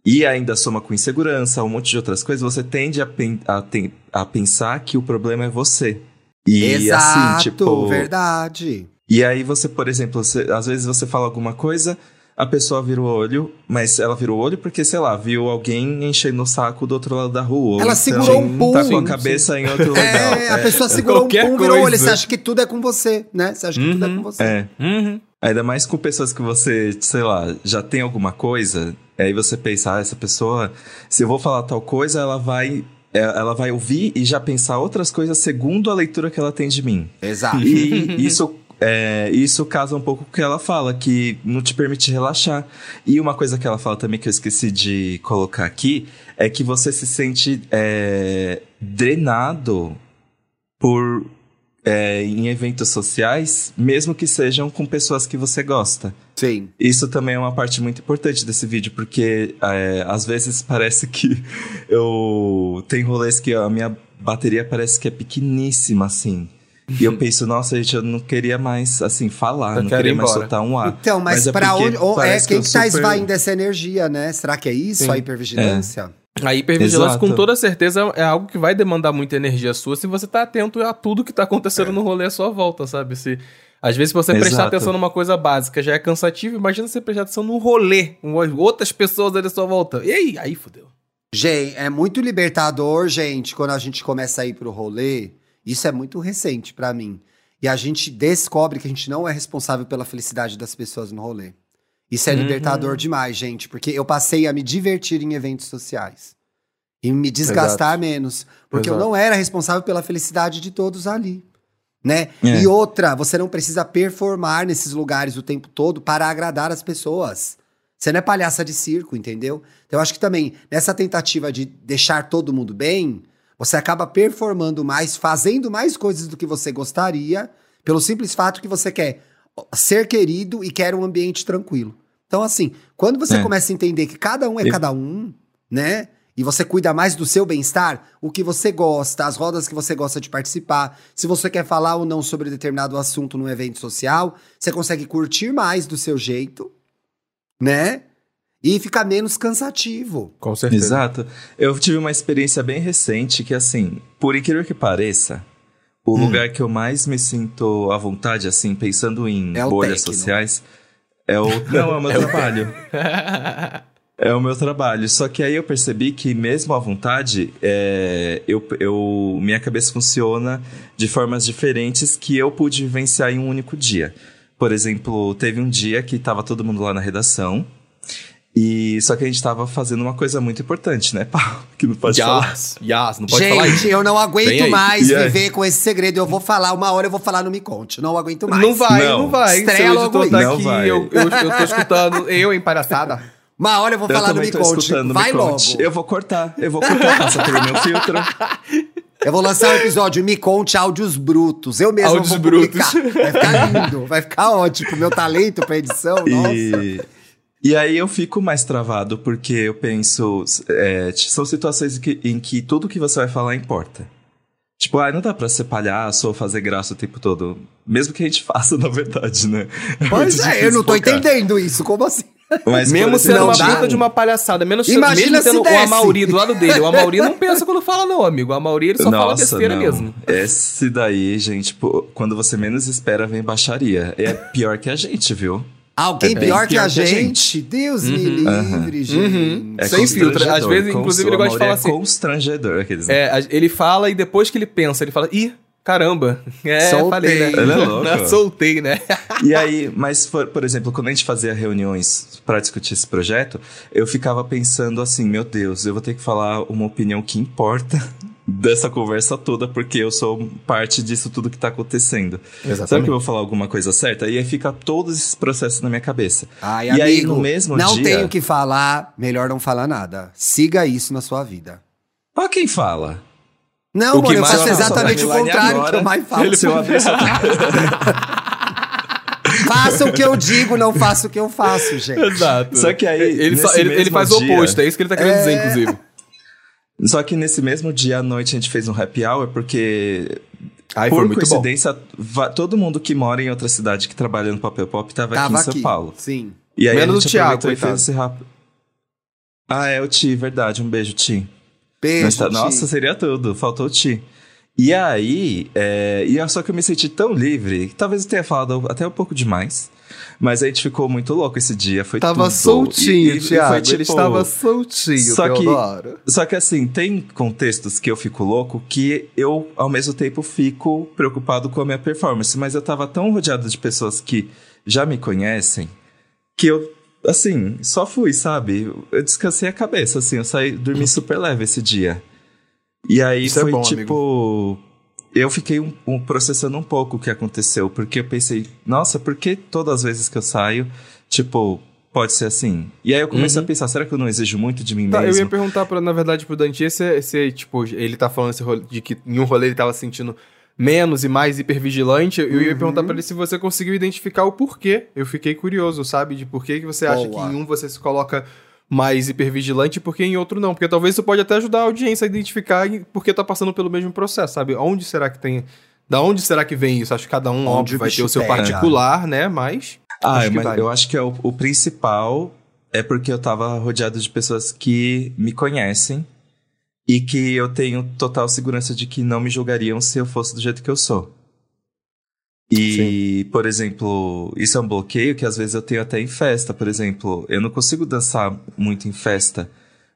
e ainda soma com insegurança, um monte de outras coisas, você tende a, pen- a ten- a pensar que o problema é você. E Exato, assim, tipo. verdade. E aí você, por exemplo, você- às vezes você fala alguma coisa, a pessoa vira o olho, mas ela vira o olho porque, sei lá, viu alguém enchendo o saco do outro lado da rua. Ela então segurou um pum. Tá com a cabeça em outro lugar. É, a pessoa segurou um qualquer pum, virou o olho. Você acha que tudo é com você, né? Você acha que tudo é Uhum, com você. É. Uhum. Ainda mais com pessoas que você, sei lá, já tem alguma coisa, aí você pensa, ah, essa pessoa, se eu vou falar tal coisa, ela vai, é, ela vai ouvir e já pensar outras coisas segundo a leitura que ela tem de mim. Exato. E isso, é, isso casa um pouco com o que ela fala, que não te permite relaxar. E uma coisa que ela fala também que eu esqueci de colocar aqui é que você se sente é, drenado por é, em eventos sociais, mesmo que sejam com pessoas que você gosta. Sim. Isso também é uma parte muito importante desse vídeo, porque é, às vezes parece que *laughs* eu. Tem rolês que a minha bateria parece que é pequeníssima, assim. E eu penso, nossa, gente, eu não queria mais, assim, falar, Eu não queria mais soltar um ar. Então, mas, é pra porque onde. ou- É parece quem que tá super- esvaindo essa energia, né? Será que é isso, Sim. a hipervigilância? A hipervigilância, Exato. com toda certeza, é algo que vai demandar muita energia sua se você tá atento a tudo que tá acontecendo no rolê à sua volta, sabe? Se, às vezes, se você prestar Exato. atenção numa coisa básica já é cansativo, imagina você prestar atenção num rolê, com outras pessoas ali à sua volta. E aí? Aí fodeu. Gente, é muito libertador, gente, quando a gente começa a ir pro rolê. Isso é muito recente pra mim. E a gente descobre que a gente não é responsável pela felicidade das pessoas no rolê. Isso é libertador demais, gente, porque eu passei a me divertir em eventos sociais. E me desgastar menos. Porque eu Exato. não era responsável pela felicidade de todos ali. Né? É. E outra, você não precisa performar nesses lugares o tempo todo para agradar as pessoas. Você não é palhaça de circo, entendeu? Então eu acho que também, nessa tentativa de deixar todo mundo bem, você acaba performando mais, fazendo mais coisas do que você gostaria, pelo simples fato que você quer ser querido e quer um ambiente tranquilo. Então, assim, quando você É. começa a entender que cada um é E- cada um, né? E você cuida mais do seu bem-estar, o que você gosta, as rodas que você gosta de participar, se você quer falar ou não sobre determinado assunto num evento social, você consegue curtir mais do seu jeito, né? E fica menos cansativo. Com certeza. Exato. Eu tive uma experiência bem recente que, assim, por incrível que pareça, o Hum. lugar que eu mais me sinto à vontade, assim, pensando em É bolhas tecno. sociais, é o. Não, é o meu *laughs* *laughs* trabalho. É o meu trabalho. Só que aí eu percebi que, mesmo à vontade, é, eu, eu, minha cabeça funciona de formas diferentes que eu pude vivenciar em um único dia. Por exemplo, teve um dia que estava todo mundo lá na redação. E só que a gente estava fazendo uma coisa muito importante, né, Paulo? *laughs* Que não pode falar. Yas, Yas, não pode falar Gente, eu não aguento mais E viver com esse segredo. Eu vou falar, uma hora eu vou falar no Me Conte. Não aguento mais. Não vai, não, Não. vai. Estreia Seu logo tá. Não aqui, vai. eu, eu, eu tô escutando *laughs* eu em palhaçada. Uma hora eu vou Eu falar no também Me Conte. Vai me logo. conte. Eu vou cortar, eu vou cortar, passa pelo meu filtro. Eu vou lançar um episódio, Me Conte Áudios Brutos. Eu mesmo Áudios vou brutos. publicar. Vai ficar lindo, vai ficar ótimo. Meu talento pra edição, *laughs* nossa. E, aí eu fico mais travado, porque eu penso. é, são situações em que, em que tudo que você vai falar importa. Tipo, ah, não dá pra ser palhaço ou fazer graça o tempo todo. Mesmo que a gente *laughs* faça, na verdade, né? Pois muito é, eu não tô focar. entendendo isso. Como assim? Mas, Mesmo sendo não uma dá. puta de uma palhaçada, menos Imagina mesmo se o. Amauri do lado dele. O Amauri não *laughs* pensa quando fala, não, amigo. O Amauri ele só fala Nossa, besteira não. mesmo. Esse daí, gente, pô, quando você menos espera, vem baixaria. É pior que a gente, viu? Alguém É pior que a a gente? Deus me livre, gente. Uhum. É Sem filtro. Às vezes, inclusive, ele gosta de falar é assim. constrangedor, aqueles. É, ele fala e depois que ele pensa, ele fala, ih, caramba. *laughs* É, Soltei. falei, né? Ele é louco. *laughs* Soltei, né? E aí, mas por, por exemplo, quando a gente fazia reuniões pra discutir esse projeto, eu ficava pensando assim, meu Deus, eu vou ter que falar uma opinião que importa *laughs* dessa conversa toda, porque eu sou parte disso tudo que tá acontecendo. Sabe que eu vou falar alguma coisa certa? E aí fica todos esses processos na minha cabeça. Ai, e amigo, aí, no mesmo não dia... tenho o que falar, melhor não falar nada. Siga isso na sua vida. Ó quem fala. Não, O mano, eu faço exatamente o contrário agora, que eu mais falo. Abrir essa... Faça o que eu digo, não faça o que eu faço, gente. Exato. Só que aí, Ele, só- ele, ele faz o oposto, é isso que ele tá querendo dizer, inclusive. Só que nesse mesmo dia à noite a gente fez um happy hour, porque foi Por muito bom. coincidência, va- todo mundo que mora em outra cidade que trabalha no Papel Pop tava, Tava aqui em aqui. São Paulo. Sim. E aí Menos a o gente Thiago, e coitado. fez esse rápido. Ah, é o Ti, verdade. Um beijo, Ti. Beijo, Mas tá- Ti. Nossa, seria tudo. Faltou o Ti. E aí, é, e só que eu me senti tão livre, que talvez eu tenha falado até um pouco demais. Mas a gente ficou muito louco esse dia, foi Tava tudo. soltinho, E- e Thiago. foi, Ele tipo, estava soltinho, só que-. Só que assim, tem contextos que eu fico louco que eu, ao mesmo tempo, fico preocupado com a minha performance. Mas eu tava tão rodeado de pessoas que já me conhecem que eu, assim, só fui, sabe? Eu descansei a cabeça, assim, eu saí, dormi super leve esse dia. E aí Isso é foi bom, tipo. Eu fiquei um, um- processando um pouco o que aconteceu, porque eu pensei, nossa, por que todas as vezes que eu saio, tipo, pode ser assim? E aí eu comecei a pensar, será que eu não exijo muito de mim Tá, eu mesmo? ia perguntar, pra, na verdade, pro Dante, esse, esse, tipo, ele tá falando esse rolê- de que em um rolê ele tava sentindo menos e mais hipervigilante. Eu ia perguntar pra ele se você conseguiu identificar o porquê. Eu fiquei curioso, sabe? De por que que você acha que Boa. em um você se coloca mais hipervigilante e por que em outro não. Porque talvez isso pode até ajudar a audiência a identificar porque tá passando pelo mesmo processo, sabe? Onde será que tem... Da onde será que vem isso? Acho que cada um, Onde óbvio, vai ter o seu pega. particular, né? Mas... Ah, Acho mas eu acho que é o, o principal é porque eu tava rodeado de pessoas que me conhecem e que eu tenho total segurança de que não me julgariam se eu fosse do jeito que eu sou. E, por exemplo, isso é um bloqueio que às vezes eu tenho até em festa, por exemplo. Eu não consigo dançar muito em festa.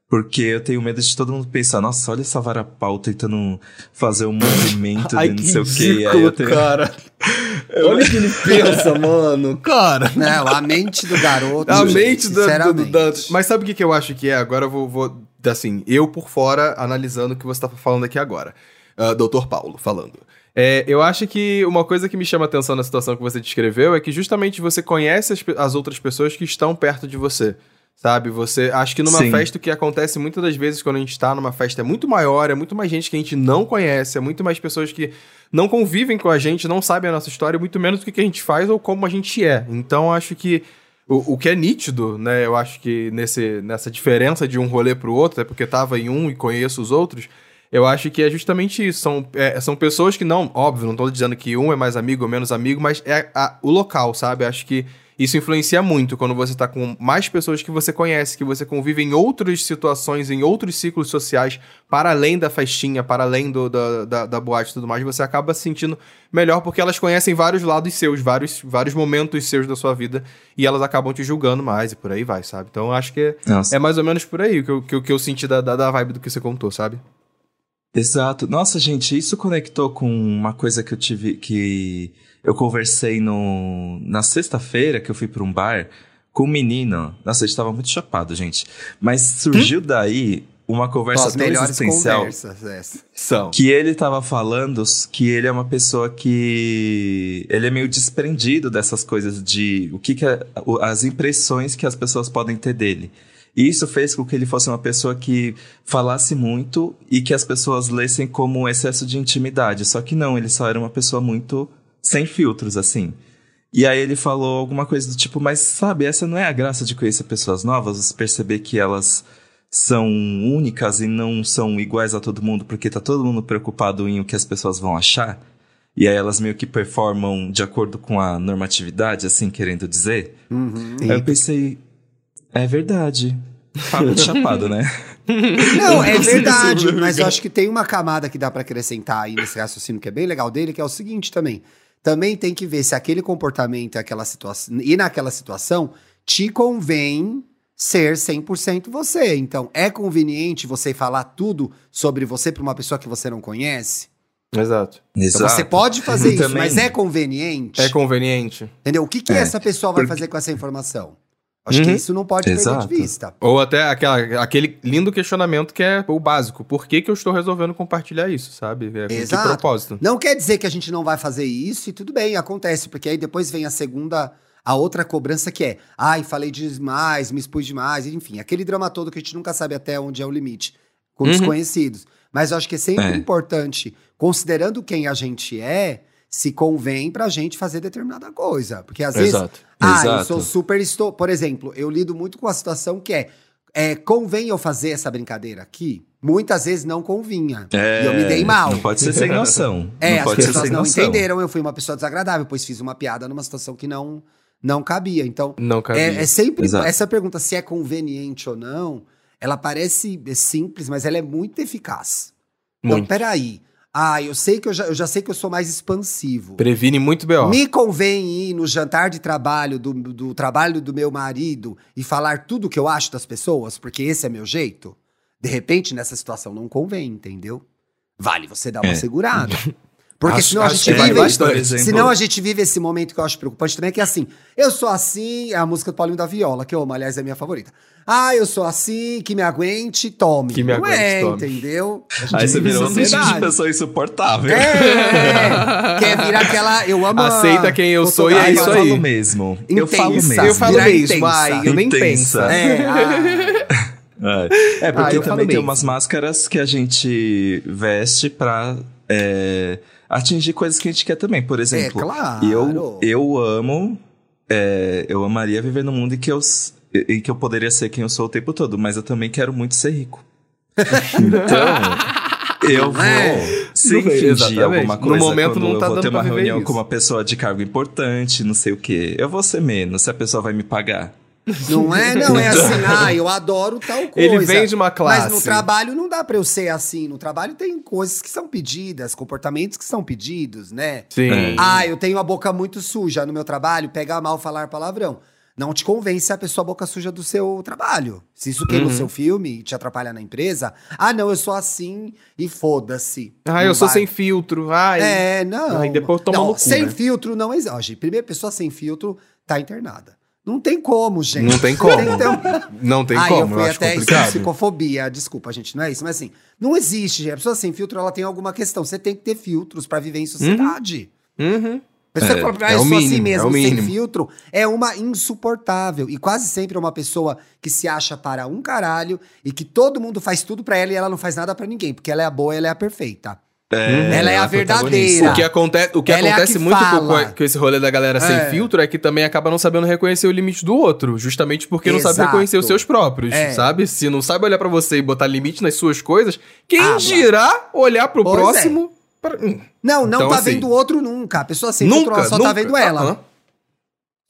Porque eu tenho medo de todo mundo pensar, nossa, olha essa vara pau tentando fazer um movimento Ai, de não que sei o quê. Aí eu tenho... cara. *laughs* Olha o que ele pensa, *laughs* mano. Cara. Não, a mente do garoto. A gente, mente do, do, do sinceramente. Dantas. Mas sabe o que, que eu acho que é? Agora eu vou, vou. Assim, eu por fora, analisando o que você tá falando aqui agora. Ah, Doutor Paulo falando. É, eu acho que uma coisa que me chama atenção na situação que você descreveu é que justamente você conhece as, as outras pessoas que estão perto de você. Sabe? Você. Acho que numa Sim. festa o que acontece muitas das vezes quando a gente tá numa festa é muito maior, é muito mais gente que a gente não conhece, é muito mais pessoas que não convivem com a gente, não sabem a nossa história, muito menos do que a gente faz ou como a gente é. Então acho que o, o que é nítido, né? Eu acho que nesse, nessa diferença de um rolê pro outro, é porque tava em um e conheço os outros, eu acho que é justamente isso. São, é, são pessoas que não, óbvio, não tô dizendo que um é mais amigo ou menos amigo, mas é a- o local, sabe? Acho que isso influencia muito quando você tá com mais pessoas que você conhece, que você convive em outras situações, em outros ciclos sociais, para além da festinha, para além do, da, da, da boate e tudo mais, você acaba se sentindo melhor porque elas conhecem vários lados seus, vários, vários momentos seus da sua vida, e elas acabam te julgando mais e por aí vai, sabe? Então eu acho que Nossa. é mais ou menos por aí que eu, que, eu- que eu senti da, da, da vibe do que você contou, sabe? Exato. Nossa, gente, isso conectou com uma coisa que eu tive que eu conversei no na sexta-feira que eu fui para um bar com um menino. Nossa, eu estava muito chapado, gente. Mas surgiu daí uma conversa tão existencial. São. que ele tava falando que ele é uma pessoa que ele é meio desprendido dessas coisas de o que, que é, o- as impressões que as pessoas podem ter dele. E isso fez com que ele fosse uma pessoa que falasse muito e que as pessoas lessem como um excesso de intimidade. Só que não, ele só era uma pessoa muito sem filtros, assim. E aí ele falou alguma coisa do tipo, mas sabe, essa não é a graça de conhecer pessoas novas, você perceber que elas são únicas e não são iguais a todo mundo, porque tá todo mundo preocupado em o que as pessoas vão achar. E aí elas meio que performam de acordo com a normatividade, assim, querendo dizer. Uhum. Aí eu pensei, é verdade. Papo de chapado, né? *laughs* Não, é sei verdade, mas eu acho que tem uma camada que dá pra acrescentar aí nesse raciocínio que é bem legal dele, que é o seguinte também. Também tem que ver se aquele comportamento, aquela situação, e naquela situação te convém ser 100% você. Então, é conveniente você falar tudo sobre você pra uma pessoa que você não conhece? Exato. Então, você pode fazer *laughs* isso, Também. mas é conveniente? É conveniente. Entendeu? O que, que É, essa pessoa vai porque- fazer com essa informação? Acho que Uhum. isso não pode perder Exato. de vista. Ou até aquela, aquele lindo questionamento que é o básico. Por que, que eu estou resolvendo compartilhar isso, sabe? É, com que Exato. propósito? Não quer dizer que a gente não vai fazer isso e tudo bem, acontece, porque aí depois vem a segunda, a outra cobrança que é, ai, falei demais, me expus demais, enfim, aquele drama todo que a gente nunca sabe até onde é o limite, com Uhum. desconhecidos. Mas eu acho que é sempre É. importante, considerando quem a gente é, se convém pra gente fazer determinada coisa. Porque às vezes, Exato. ah, eu Exato. sou super estou. Por exemplo, eu lido muito com a situação que é, é convém eu fazer essa brincadeira aqui? Muitas vezes não convinha. É, E eu me dei mal. Não pode ser sem *laughs* noção. É, não as pode ser pessoas sem não noção. entenderam, eu fui uma pessoa desagradável, pois fiz uma piada numa situação que não, não cabia. Então, Não cabia. é, é sempre Exato. essa pergunta se é conveniente ou não, ela parece simples, mas ela é muito eficaz. Então, Muito. peraí. Ah, eu sei que eu já, eu já sei que eu sou mais expansivo. Previne muito B.O. Me convém ir no jantar de trabalho do, do trabalho do meu marido e falar tudo o que eu acho das pessoas, porque esse é meu jeito? De repente, nessa situação, não convém, entendeu? Vale você dar uma É. segurada. *laughs* Porque Acho- senão a acho gente que vale vive. bastante. Senão a gente vive esse momento que eu acho preocupante também, que é assim. Eu sou assim, é a música do Paulinho da Viola, que eu amo, aliás, é a minha favorita. Ah, eu sou assim, que me aguente, tome. Que me aguente, é, tome. entendeu? A gente Aí você virou um tipo de pessoa insuportável. É, quer virar aquela. Eu amo. a Aceita quem eu sou e é isso eu aí. falo mesmo. Eu falo Intensa. mesmo. Eu falo mesmo, intensa. ai, eu nem penso. Intensa. É, ah, É, É, porque Ah, eu também tem umas máscaras que a gente veste pra é, atingir coisas que a gente quer também. Por exemplo, É, claro. eu, eu amo. é, eu amaria viver num mundo em que, eu, em que eu poderia ser quem eu sou o tempo todo, mas eu também quero muito ser rico. *laughs* Então, eu vou é? sim Não, fingir alguma No coisa momento quando não eu tá vou dando ter uma reunião isso. com uma pessoa de cargo importante, não sei o quê. Eu vou ser menos se a pessoa vai me pagar. Não é, *laughs* não, é assim, ah, eu adoro tal coisa. Ele vem de uma Mas no classe. trabalho não dá pra eu ser assim. No trabalho tem coisas que são pedidas, comportamentos que são pedidos, né? Sim. É. Ah, eu tenho a boca muito suja no meu trabalho, pega mal falar palavrão. não te convence a pessoa boca suja do seu trabalho. Se isso queima o Uhum. seu filme e te atrapalha na empresa, ah, não, eu sou assim e foda-se. Ah, Não eu sou vai. sem filtro. Ai, É, não. Aí depois toma não, no cu, Sem né? filtro não existe. Primeiro, pessoa sem filtro tá internada. Não tem como, gente. Não tem como. Tem Não tem Ai, como, eu eu, fui acho até isso, complicado. psicofobia. Desculpa, gente, não é isso. Mas assim, não existe, gente. A pessoa sem filtro, ela tem alguma questão. Você tem que ter filtros pra viver em sociedade. Uhum. Pessoa É, fala, ah, é eu o sou assim mínimo, mesmo, é o sem mínimo. filtro, é uma insuportável. E quase sempre é uma pessoa que se acha para um caralho e que todo mundo faz tudo pra ela e ela não faz nada pra ninguém, porque ela é a boa, ela é a perfeita. É, Ela é a a protagonista. verdadeira. O que acontece, o que Ela é acontece que muito com, com esse rolê da galera É. sem filtro é que também acaba não sabendo reconhecer o limite do outro, justamente porque não sabe Exato. reconhecer os seus próprios, É. sabe? Se não sabe olhar pra você e botar limite nas suas coisas, quem Ah, dirá olhar pro Pois próximo? pra- hum, Não, não Então, tá assim, vendo o outro nunca. A pessoa sem filtro, Nunca, ela só nunca. tá vendo ela. Aham.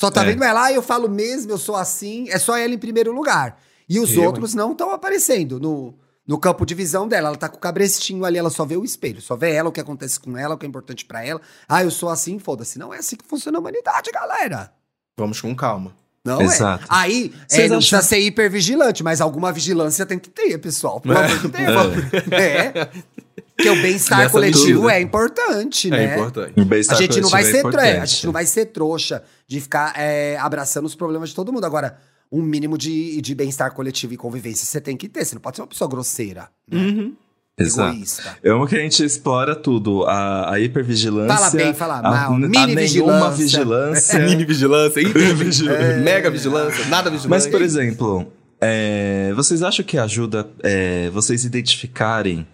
Só tá É. vendo ela, ah, eu falo mesmo, eu sou assim, é só ela em primeiro lugar. E os Eu, outros não estão aparecendo no, no campo de visão dela. Ela tá com o cabrestinho ali, ela só vê o espelho, só vê ela, o que acontece com ela, o que é importante pra ela. Ah, eu sou assim, foda-se. Não é assim que funciona a humanidade, galera. Vamos com calma. Não Exato. é. Aí, é, Vocês não acham- precisa ser hipervigilante, mas alguma vigilância tem que ter, pessoal. Pelo É. amor de Deus. É. Porque o bem-estar coletivo medida. é importante, né? É importante. O A bem-estar gente não vai coletivo ser é é, a importante. gente não vai ser trouxa de ficar é, abraçando os problemas de todo mundo. Agora, um mínimo de, de bem-estar coletivo e convivência você tem que ter. Você não pode ser uma pessoa grosseira, né? Uhum. Exato. egoísta. Eu amo que a gente explora tudo. A, a hipervigilância. Fala bem, fala a, mal. a Mini nenhuma vigilância. vigilância. *laughs* Mini vigilância, *laughs* hiper vigilância, É. mega vigilância, nada vigilância. Mas, por exemplo, é, vocês acham que ajuda é, vocês identificarem,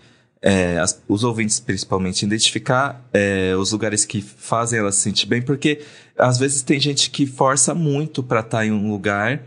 é, as- os ouvintes principalmente, identificar é, os lugares que fazem ela se sentir bem? Porque às vezes tem gente que força muito pra estar em um lugar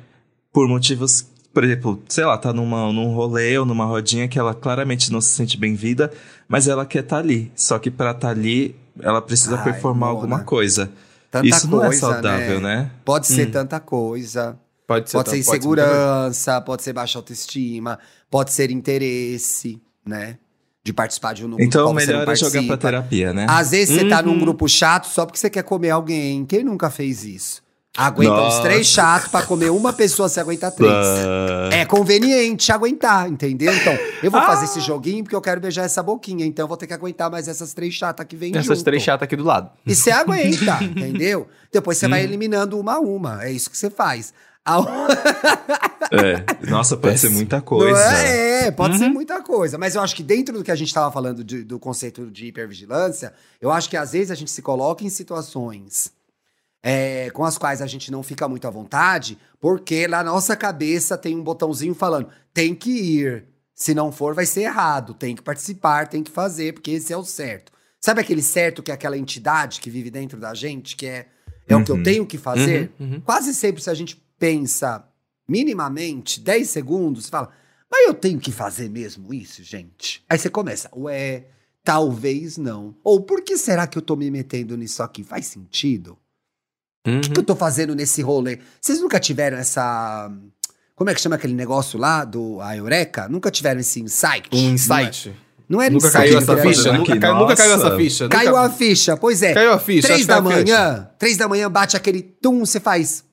por motivos. Por exemplo, sei lá, tá numa, num rolê ou numa rodinha que ela claramente não se sente bem-vinda, mas ela quer estar ali. Só que pra estar ali, ela precisa Ai, performar Mona. alguma coisa. Tanta Isso não é coisa, saudável, né? Pode ser Hum. tanta coisa. Pode ser, Pode ser tá- pode insegurança, pode ser baixa autoestima, pode ser interesse, né? De participar de um grupo Então, melhor é jogar pra terapia, né? Às vezes você tá num Uhum. grupo chato só porque você quer comer alguém. Quem nunca fez isso? Aguenta uns Nossa. três chatos pra comer uma pessoa, você aguenta três. Ah, É conveniente aguentar, entendeu? Então, eu vou fazer esse joguinho porque eu quero beijar essa boquinha. Então, eu vou ter que aguentar mais essas três chatas que vêm Essas junto. três chatas aqui do lado. E você aguenta, *laughs* entendeu? Depois você vai eliminando uma a uma. É isso que você faz. É. Nossa, pode ser Péssimo. muita coisa. é, é, pode Uhum. ser muita coisa. Mas eu acho que dentro do que a gente estava falando de- do conceito de hipervigilância, eu acho que às vezes a gente se coloca em situações é, com as quais a gente não fica muito à vontade, porque na nossa cabeça tem um botãozinho falando: tem que ir. Se não for, vai ser errado. Tem que participar, tem que fazer, porque esse é o certo. Sabe aquele certo que é aquela entidade que vive dentro da gente, que é, é o que eu Uhum. tenho que fazer? Uhum, uhum. Quase sempre, se a gente pensa minimamente 10 segundos, você fala, mas eu tenho que fazer mesmo isso, gente? Aí você começa, ué, talvez não. Ou por que será que eu tô me metendo nisso aqui? Faz sentido? Uhum. O que, que eu tô fazendo nesse rolê? Vocês nunca tiveram essa. Como é que chama aquele negócio lá do a Eureka? Nunca tiveram esse insight? Um insight. Não, é- era Nunca insight. caiu essa ficha? Nunca, aqui, caiu, nunca caiu essa ficha? Caiu nunca... a ficha, pois é. Caiu a ficha. Três da manhã, três da manhã bate aquele tum, você faz.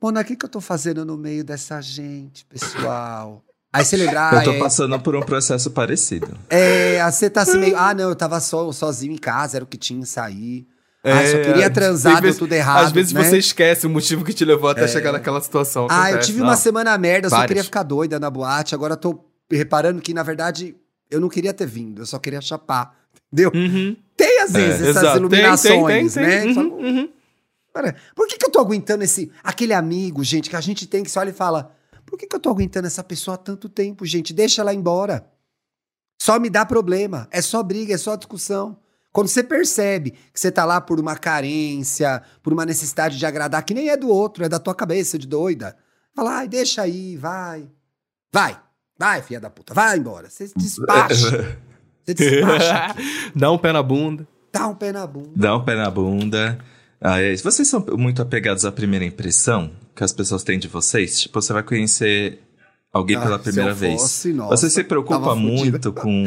Mano, o que, que eu tô fazendo no meio dessa gente, pessoal? Aí você lembra, Eu tô é, passando por um processo parecido. é, você tá assim meio, ah, não, eu tava só, sozinho em casa, era o que tinha em sair. Ah, só É, queria transar, deu vezes- tudo errado, Às vezes né? você esquece o motivo que te levou até chegar naquela situação. Ah, eu acontece. tive Não. uma semana merda, eu só várias. queria ficar doida na boate, agora eu tô reparando que, na verdade, eu não queria ter vindo, eu só queria chapar, *laughs* entendeu? Uhum. Tem, às vezes, essas Exato. Iluminações, tem, tem, né? tem. Só- Uhum, uhum. Cara, por que, que eu tô aguentando esse. Aquele amigo, gente, que a gente tem que se olha e fala: por que, que eu tô aguentando essa pessoa há tanto tempo, gente? Deixa ela embora. Só me dá problema. É só briga, é só discussão. Quando você percebe que você tá lá por uma carência, por uma necessidade de agradar, que nem é do outro, é da tua cabeça de doida. Fala, ai, deixa aí, vai. Vai, vai, filha da puta, vai embora. Você se despacha. *laughs* Você despacha. Dá um pé na bunda. Dá um pé na bunda. Dá um pé na bunda. Ah, é. Vocês são muito apegados à primeira impressão que as pessoas têm de vocês? Tipo, você vai conhecer alguém Ah, pela primeira eu vez. fosse, nossa, você se preocupa muito com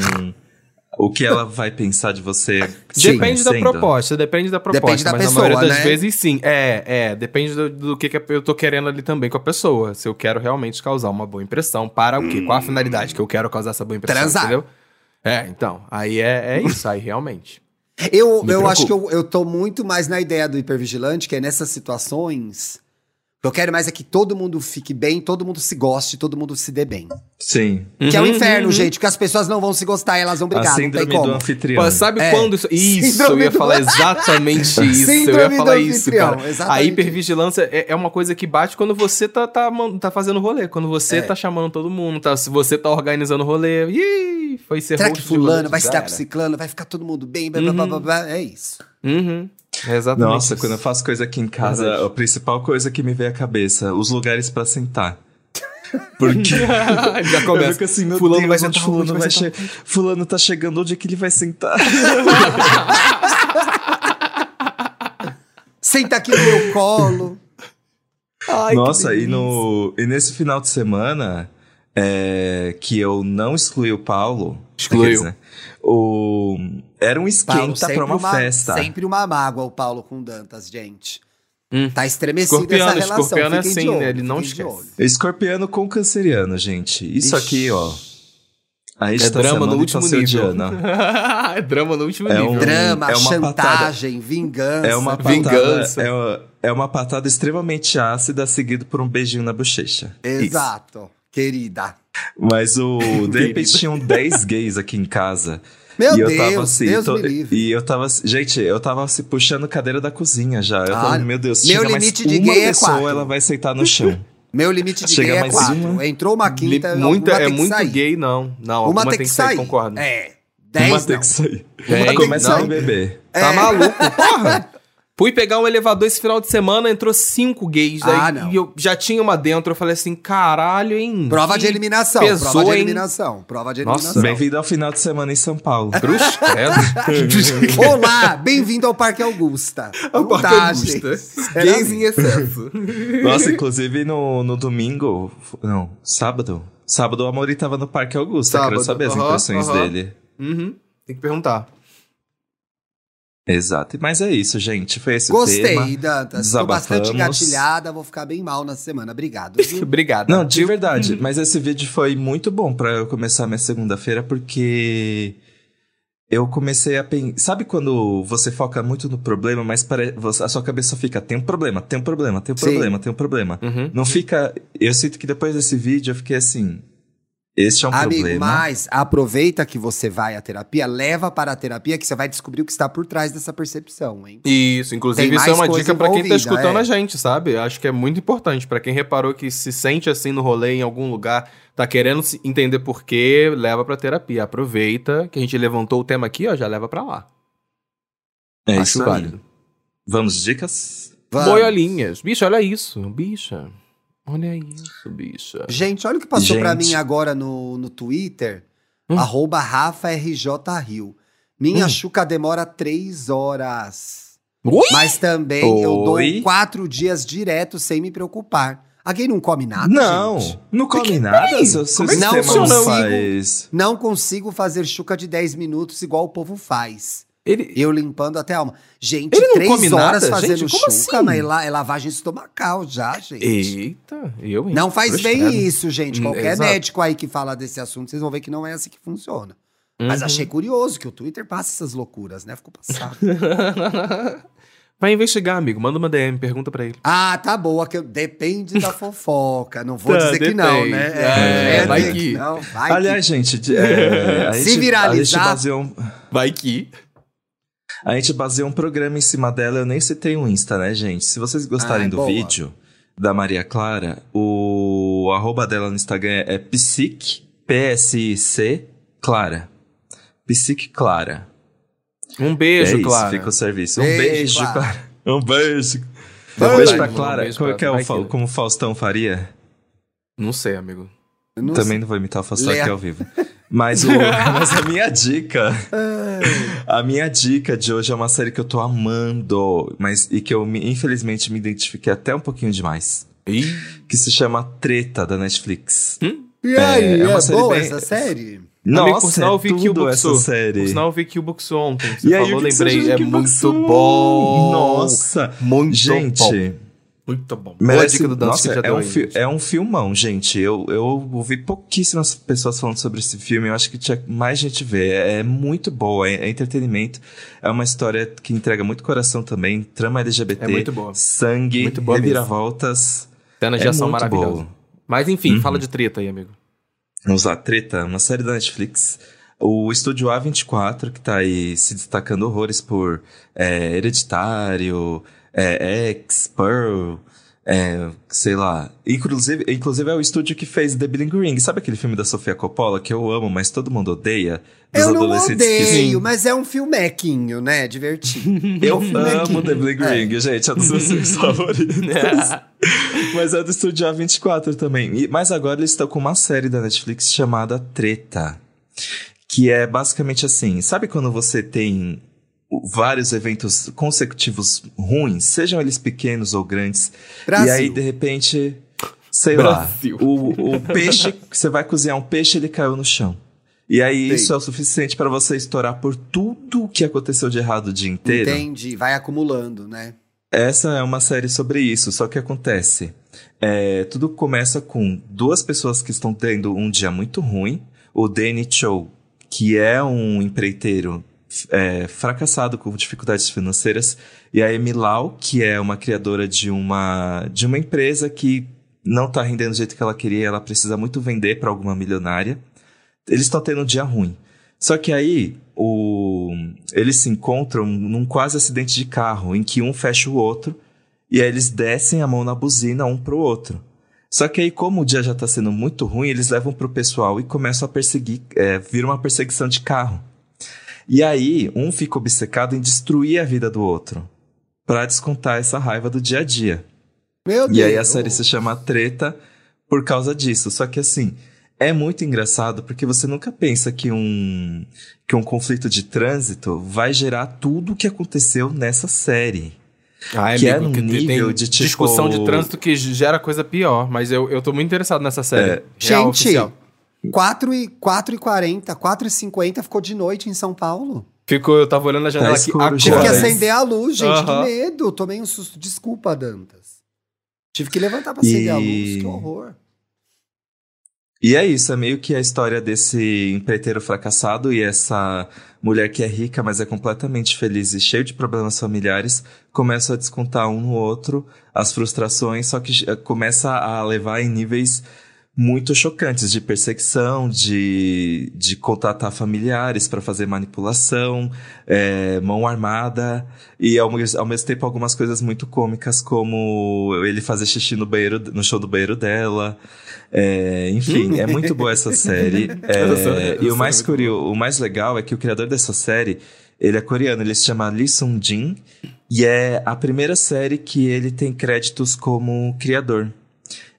o que ela vai pensar de você. Sim. Depende da proposta, depende da proposta. Depende da mas pessoa, na maioria das né? vezes, sim. É, é. Depende do, do que, que eu tô querendo ali também com a pessoa. Se eu quero realmente causar uma boa impressão. Para o quê? Qual a finalidade que eu quero causar essa boa impressão? Transar. Entendeu? É, então. Aí é, é isso, aí realmente. Eu, Me eu acho que eu, eu tô muito mais na ideia do hipervigilante, que é nessas situações. O que eu quero mais é que todo mundo fique bem, todo mundo se goste, todo mundo se dê bem. Sim. que é o Uhum, inferno, uhum. gente, porque as pessoas não vão se gostar e elas vão A brigar, não tem síndrome como. do anfitrião. Pô, sabe É. quando isso. Isso, eu Síndrome ia do- falar *laughs* exatamente isso. eu ia Síndrome falar do isso, cara. A exatamente. hipervigilância é, é uma coisa que bate quando você tá, tá, tá fazendo rolê. Quando você É. tá chamando todo mundo, tá, se você tá organizando rolê. Ih, foi ser Será que fulano vai se dar com ciclano, vai ficar todo mundo bem, blá, blá, blá, blá, blá. é isso. Uhum. É exatamente. Nossa, isso. quando eu faço coisa aqui em casa, a principal coisa que me vem à cabeça, os lugares pra sentar. *laughs* Porque *laughs* Já eu começa. fico assim, meu fulano vai Deus, onde sentar, fulano vai vai chegar. Fulano tá chegando, onde é que ele vai sentar? *laughs* Senta aqui no meu colo. Ai, Nossa, e, no, e nesse final de semana, é, que eu não excluí o Paulo. Excluiu. né, o, era um esquenta pra uma, uma, festa. Sempre uma mágoa o Paulo com Dantas, gente. Hum. Tá estremecido Escorpiano, essa relação. escorpiano é assim, olho, né? Ele não esquece. Escorpiano com canceriano, gente. Isso Ixi. aqui, ó. A gente É tá drama no último tá se nível. *laughs* é drama no último É nível. um- Drama, é uma chantagem, vingança. É uma Vingança. patada, é, uma- é uma patada extremamente ácida, seguido por um beijinho na bochecha. Exato, querida. Mas o. De *laughs* repente tinham 10 gays aqui em casa. Meu e eu Deus, tava assim. Deus tô- e eu tava. Gente, eu tava se puxando cadeira da cozinha já. Eu Ah, tava, meu Deus, meu chega mais limite de uma gay é pessoa, quatro. ela vai sentar no chão. *laughs* Meu limite de Chega gay é mais quatro. uma. Entrou uma quinta, Li- muito, uma é tem muito sair. gay, não. Não, Uma tem que sair. concordo. É. uma Dez tem não. que sair. Tem, Uma começa não. a beber. Tá É. maluco, porra? *laughs* Fui pegar um elevador esse final de semana, entrou cinco gays. Ah, aí, não. E eu já tinha uma dentro, eu falei assim, caralho, hein? Prova de eliminação. pesou, prova de hein? eliminação. Prova de Nossa, eliminação. Bem-vindo ao final de semana em São Paulo. *laughs* Cruz. Olá, bem-vindo ao Parque Augusta. Ao Não Parque tá, Augusta. Gays em excesso. Nossa, inclusive no, no domingo. Não, sábado. Sábado o Amori tava no Parque Augusta. Quero Sábado, saber as impressões dele. Uhum. Tem que perguntar. Exato. Mas é isso, gente. Foi esse o Gostei, tema. Dantas. Tô bastante engatilhada, vou ficar bem mal na semana. Obrigado. *laughs* Obrigado. Não, de verdade. *laughs* Mas esse vídeo foi muito bom pra eu começar minha segunda-feira, porque eu comecei a pensar. Sabe quando você foca muito no problema, mas a sua cabeça fica: tem um problema, tem um problema, tem um Sim. problema, tem um problema. Uhum. Não fica. Eu sinto que depois desse vídeo eu fiquei assim. Este é um Amigo, problema. mas aproveita que você vai à terapia, leva para a terapia que você vai descobrir o que está por trás dessa percepção, hein? Isso, inclusive isso é uma dica pra quem tá escutando é. a gente, sabe? Acho que é muito importante Pra quem reparou que se sente assim no rolê em algum lugar, tá querendo se entender por quê, leva pra terapia. Aproveita que a gente levantou o tema aqui, ó, já leva pra lá. É Acho isso válido. Vamos dicas? Vamos. Boiolinhas. Bicho, olha isso, bicha. Olha isso, bicha. Gente, olha o que passou pra Gente. mim agora no, no Twitter. Hum. Arroba RafaRJRio. Minha Hum. chuca demora três horas. Ui! Mas também eu dou Oi? quatro dias direto sem me preocupar. Alguém não come nada, não, gente? não come nada. Seu, seu é não faz. Não consigo fazer chuca de 10 minutos igual o povo faz. Ele... Eu limpando até a alma. Gente, Ele não três come horas nada? fazendo Gente, como chuca, assim? mas é la- é lavagem estomacal já, gente. Eita, eu, hein? Não faz Cruz, bem isso, gente. Hum, Qualquer exato. médico aí que fala desse assunto, vocês vão ver que não é assim que funciona. Mas Uhum. achei curioso que o Twitter passa essas loucuras, né? Ficou passado. *laughs* Vai investigar, amigo. Manda uma DM, pergunta pra ele. ah, tá boa, que eu- depende da *laughs* fofoca. Não vou Tá, dizer que não, depende. né? É, vai dizer que- Não, vai Aliás, que... gente, *laughs* é, a Se gente, A gente, viralizar- baseou um, Vai que. A gente baseou um programa em cima dela. Eu nem citei o Insta, né, gente? Se vocês gostarem Ai, do boa. vídeo da Maria Clara, o arroba dela no Instagram é psic, P-S-I-C, Clara. Psic Clara. Um beijo, é isso, Clara. fica o serviço. Um Beijo, beijo, Clara. Clara. Um beijo. Um beijo pra mano, um Clara. beijo Como pra- é o Fa- como o Faustão faria? Não sei, amigo. Não Também não vou imitar o Faustão Lea. aqui ao vivo. *laughs* Mas, o, *laughs* mas a minha dica. A minha dica de hoje é uma série que eu tô amando, mas e que eu me- infelizmente me identifiquei até um pouquinho demais. Ih. Que se chama Treta da Netflix. E aí, É, é, é uma série boa bem- essa série? Amigo, por Nossa, sinal, é eu vi tudo Kill essa Buksu. série. Por sinal, eu vi Kill Buksu ontem. Você E aí, falou, você lembrei. É muito bom. Nossa, Muito gente, bom. Muito bom. Boa merece, dica do Dantas nossa, que já é deu um, aí, fi- é um filmão, gente. Eu, eu ouvi pouquíssimas pessoas falando sobre esse filme. Eu acho que tinha mais gente ver. É, é muito boa, é, é entretenimento. É uma história que entrega muito coração também. Trama LGBT, É muito boa. sangue, Muito boa reviravoltas. Cenas de é ação boa. Mas enfim, Uhum. fala de treta aí, amigo. Vamos lá, Treta, uma série da Netflix. O estúdio A24, que tá aí se destacando horrores por é, Hereditário, é, X, Pearl, é, sei lá. Inclusive, inclusive é o estúdio que fez The Billing Ring. Sabe aquele filme da Sofia Coppola que eu amo, mas todo mundo odeia? Dos Eu não adolescentes que odeio, mas é um filmequinho, né? Divertido. *laughs* Eu amo The Bling É. Ring, gente, é dos meus filmes *laughs* favoritos. *laughs* Mas é do estúdio A24 também. E- mas agora eles estão com uma série da Netflix chamada Treta. Que é basicamente assim: sabe quando você tem vários eventos consecutivos ruins, sejam eles pequenos ou grandes, Brasil. e aí de repente, sei Brasil. lá, o, o peixe, *laughs* você vai cozinhar um peixe, ele caiu no chão. E aí Sei. isso é o suficiente para você estourar por tudo que aconteceu de errado o dia inteiro. Entendi. Vai acumulando, né? Essa é uma série sobre isso, só que acontece. é, tudo começa com duas pessoas que estão tendo um dia muito ruim. O Danny Cho, que é um empreiteiro é, fracassado com dificuldades financeiras, e a Amy Lau, que é uma criadora de uma, de uma empresa que não está rendendo do jeito que ela queria, ela precisa muito vender para alguma milionária. Eles estão tendo um dia ruim. Só que aí o... eles se encontram num quase acidente de carro, em que um fecha o outro, e aí eles descem a mão na buzina um pro outro. Só que aí, como o dia já tá sendo muito ruim, eles levam pro pessoal e começam a perseguir, é, vira uma perseguição de carro. E aí, um fica obcecado em destruir a vida do outro, pra descontar essa raiva do dia a dia. Meu Deus. E aí a série se chama Treta por causa disso. Só que assim, é muito engraçado porque você nunca pensa que um, que um conflito de trânsito vai gerar tudo o que aconteceu nessa série. Ah, Que é amigo, num tem nível de, tipo- discussão de trânsito que gera coisa pior, mas eu, eu tô muito interessado nessa série. Real, Gente, oficial. 4 e, 4 e 40, 4 e 50 ficou de noite em São Paulo. Ficou, eu tava olhando a janela aqui. escuro agora. já. Tive que acender a luz, gente. Que medo. Tomei um susto. Desculpa, Dantas. Tive que levantar pra acender E- a luz. Que horror. E é isso, é meio que a história desse empreiteiro fracassado e essa mulher que é rica, mas é completamente feliz e cheio de problemas familiares, começa a descontar um no outro as frustrações, só que eh, começa a levar em níveis muito chocantes de perseguição, de, de contatar familiares para fazer manipulação, eh, mão armada e ao, ao mesmo tempo algumas coisas muito cômicas como ele fazer xixi no banheiro no show do banheiro dela. É, enfim, é muito boa essa *laughs* série. É, Essa série- essa e o mais é muito curioso, o mais legal é que o criador dessa série, ele é coreano, ele se chama Lee Sung Jin e é a primeira série que ele tem créditos como criador.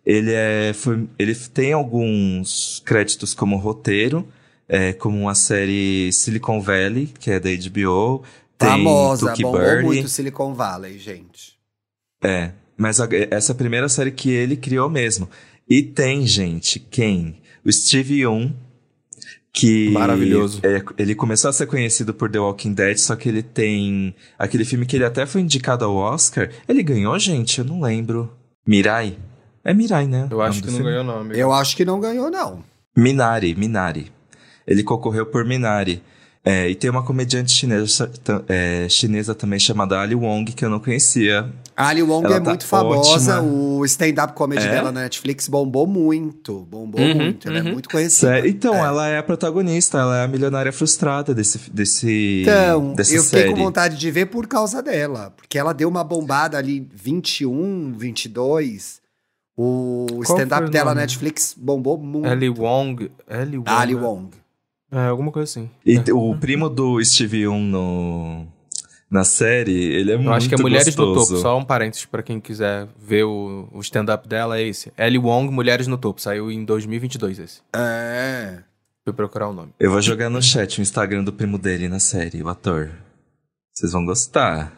Ele é, foi- ele tem alguns créditos como roteiro, é, como a série Silicon Valley, que é da HBO. Tem Famosa. Tuki Bombou Birdie. muito Silicon Valley, gente. É, mas a- essa é a primeira série que ele criou mesmo. E tem, gente, quem? O Steve Young, que... Maravilhoso. é, ele começou a ser conhecido por The Walking Dead, só que ele tem aquele filme que ele até foi indicado ao Oscar. Ele ganhou, gente? Eu não lembro. Mirai? É Mirai, né? Eu o acho que não filme? ganhou, não, amigo. Eu acho que não ganhou, não. Minari, Minari. Ele concorreu por Minari. É, e tem uma comediante chinesa, é, chinesa também chamada Ali Wong, que eu não conhecia. A Ali Wong Ela é tá muito famosa. ótima. O stand-up comedy É? dela na Netflix bombou muito. Bombou Uhum, muito. Ela é uhum. muito conhecida. Sério? Então, É. ela é a protagonista, ela é a milionária frustrada desse, desse, Então, dessa eu fiquei série. com vontade de ver por causa dela. Porque ela deu uma bombada ali 21, 22. O stand-up dela na? Netflix bombou muito. Ellie Wong. Ellie Wong. Ali Wong. É, alguma coisa assim. E o primo do Steve Young no, na série, ele é muito Eu acho que é Mulheres no gostoso. Topo. Só um parênteses pra quem quiser ver o, o stand-up dela, é esse. Ellie Wong, Mulheres no Topo. Saiu em 2022 esse. É. Fui procurar o nome. Eu vou jogar no chat o Instagram do primo dele na série, o ator. Vocês vão gostar.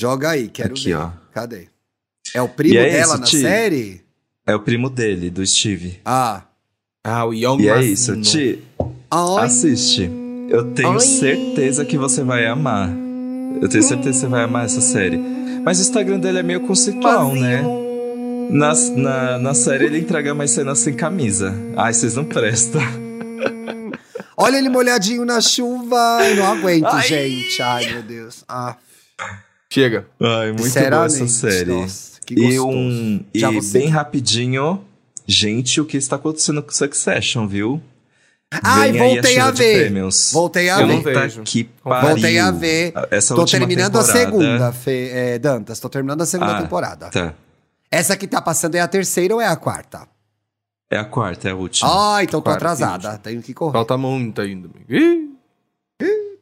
Joga aí, quero Aqui, ver. ó. Cadê? É o primo é dela isso, na série? É o primo dele, do Steve. Ah. Ah, o Young E é isso, Ti. Assiste. Eu tenho Ai. certeza que você vai amar. Eu tenho certeza que você vai amar essa série. Mas o Instagram dele é meio conceitual, né? Na, na, na série ele entrega mais cenas sem camisa. Ai, vocês não prestam. *laughs* Olha ele molhadinho na chuva. Eu não aguento, Ai. gente. Ai, meu Deus. Ah, Chega. Ai, muito boa essa série. Nossa, que E, um, e você- bem rapidinho, gente, o que está acontecendo com Succession, viu? Ai, Vem voltei a de ver. Voltei a ver. Puta que pariu. Voltei a ver. Essa Tô última terminando a temporada- segunda, Fê, é, Dantas. Tô terminando a segunda Ah, temporada. Tá. Essa que tá passando é a terceira ou é a quarta? É a quarta, é a última. Ah, então tô Quarta e atrasada. Tenho que correr. Falta muito ainda. Ih,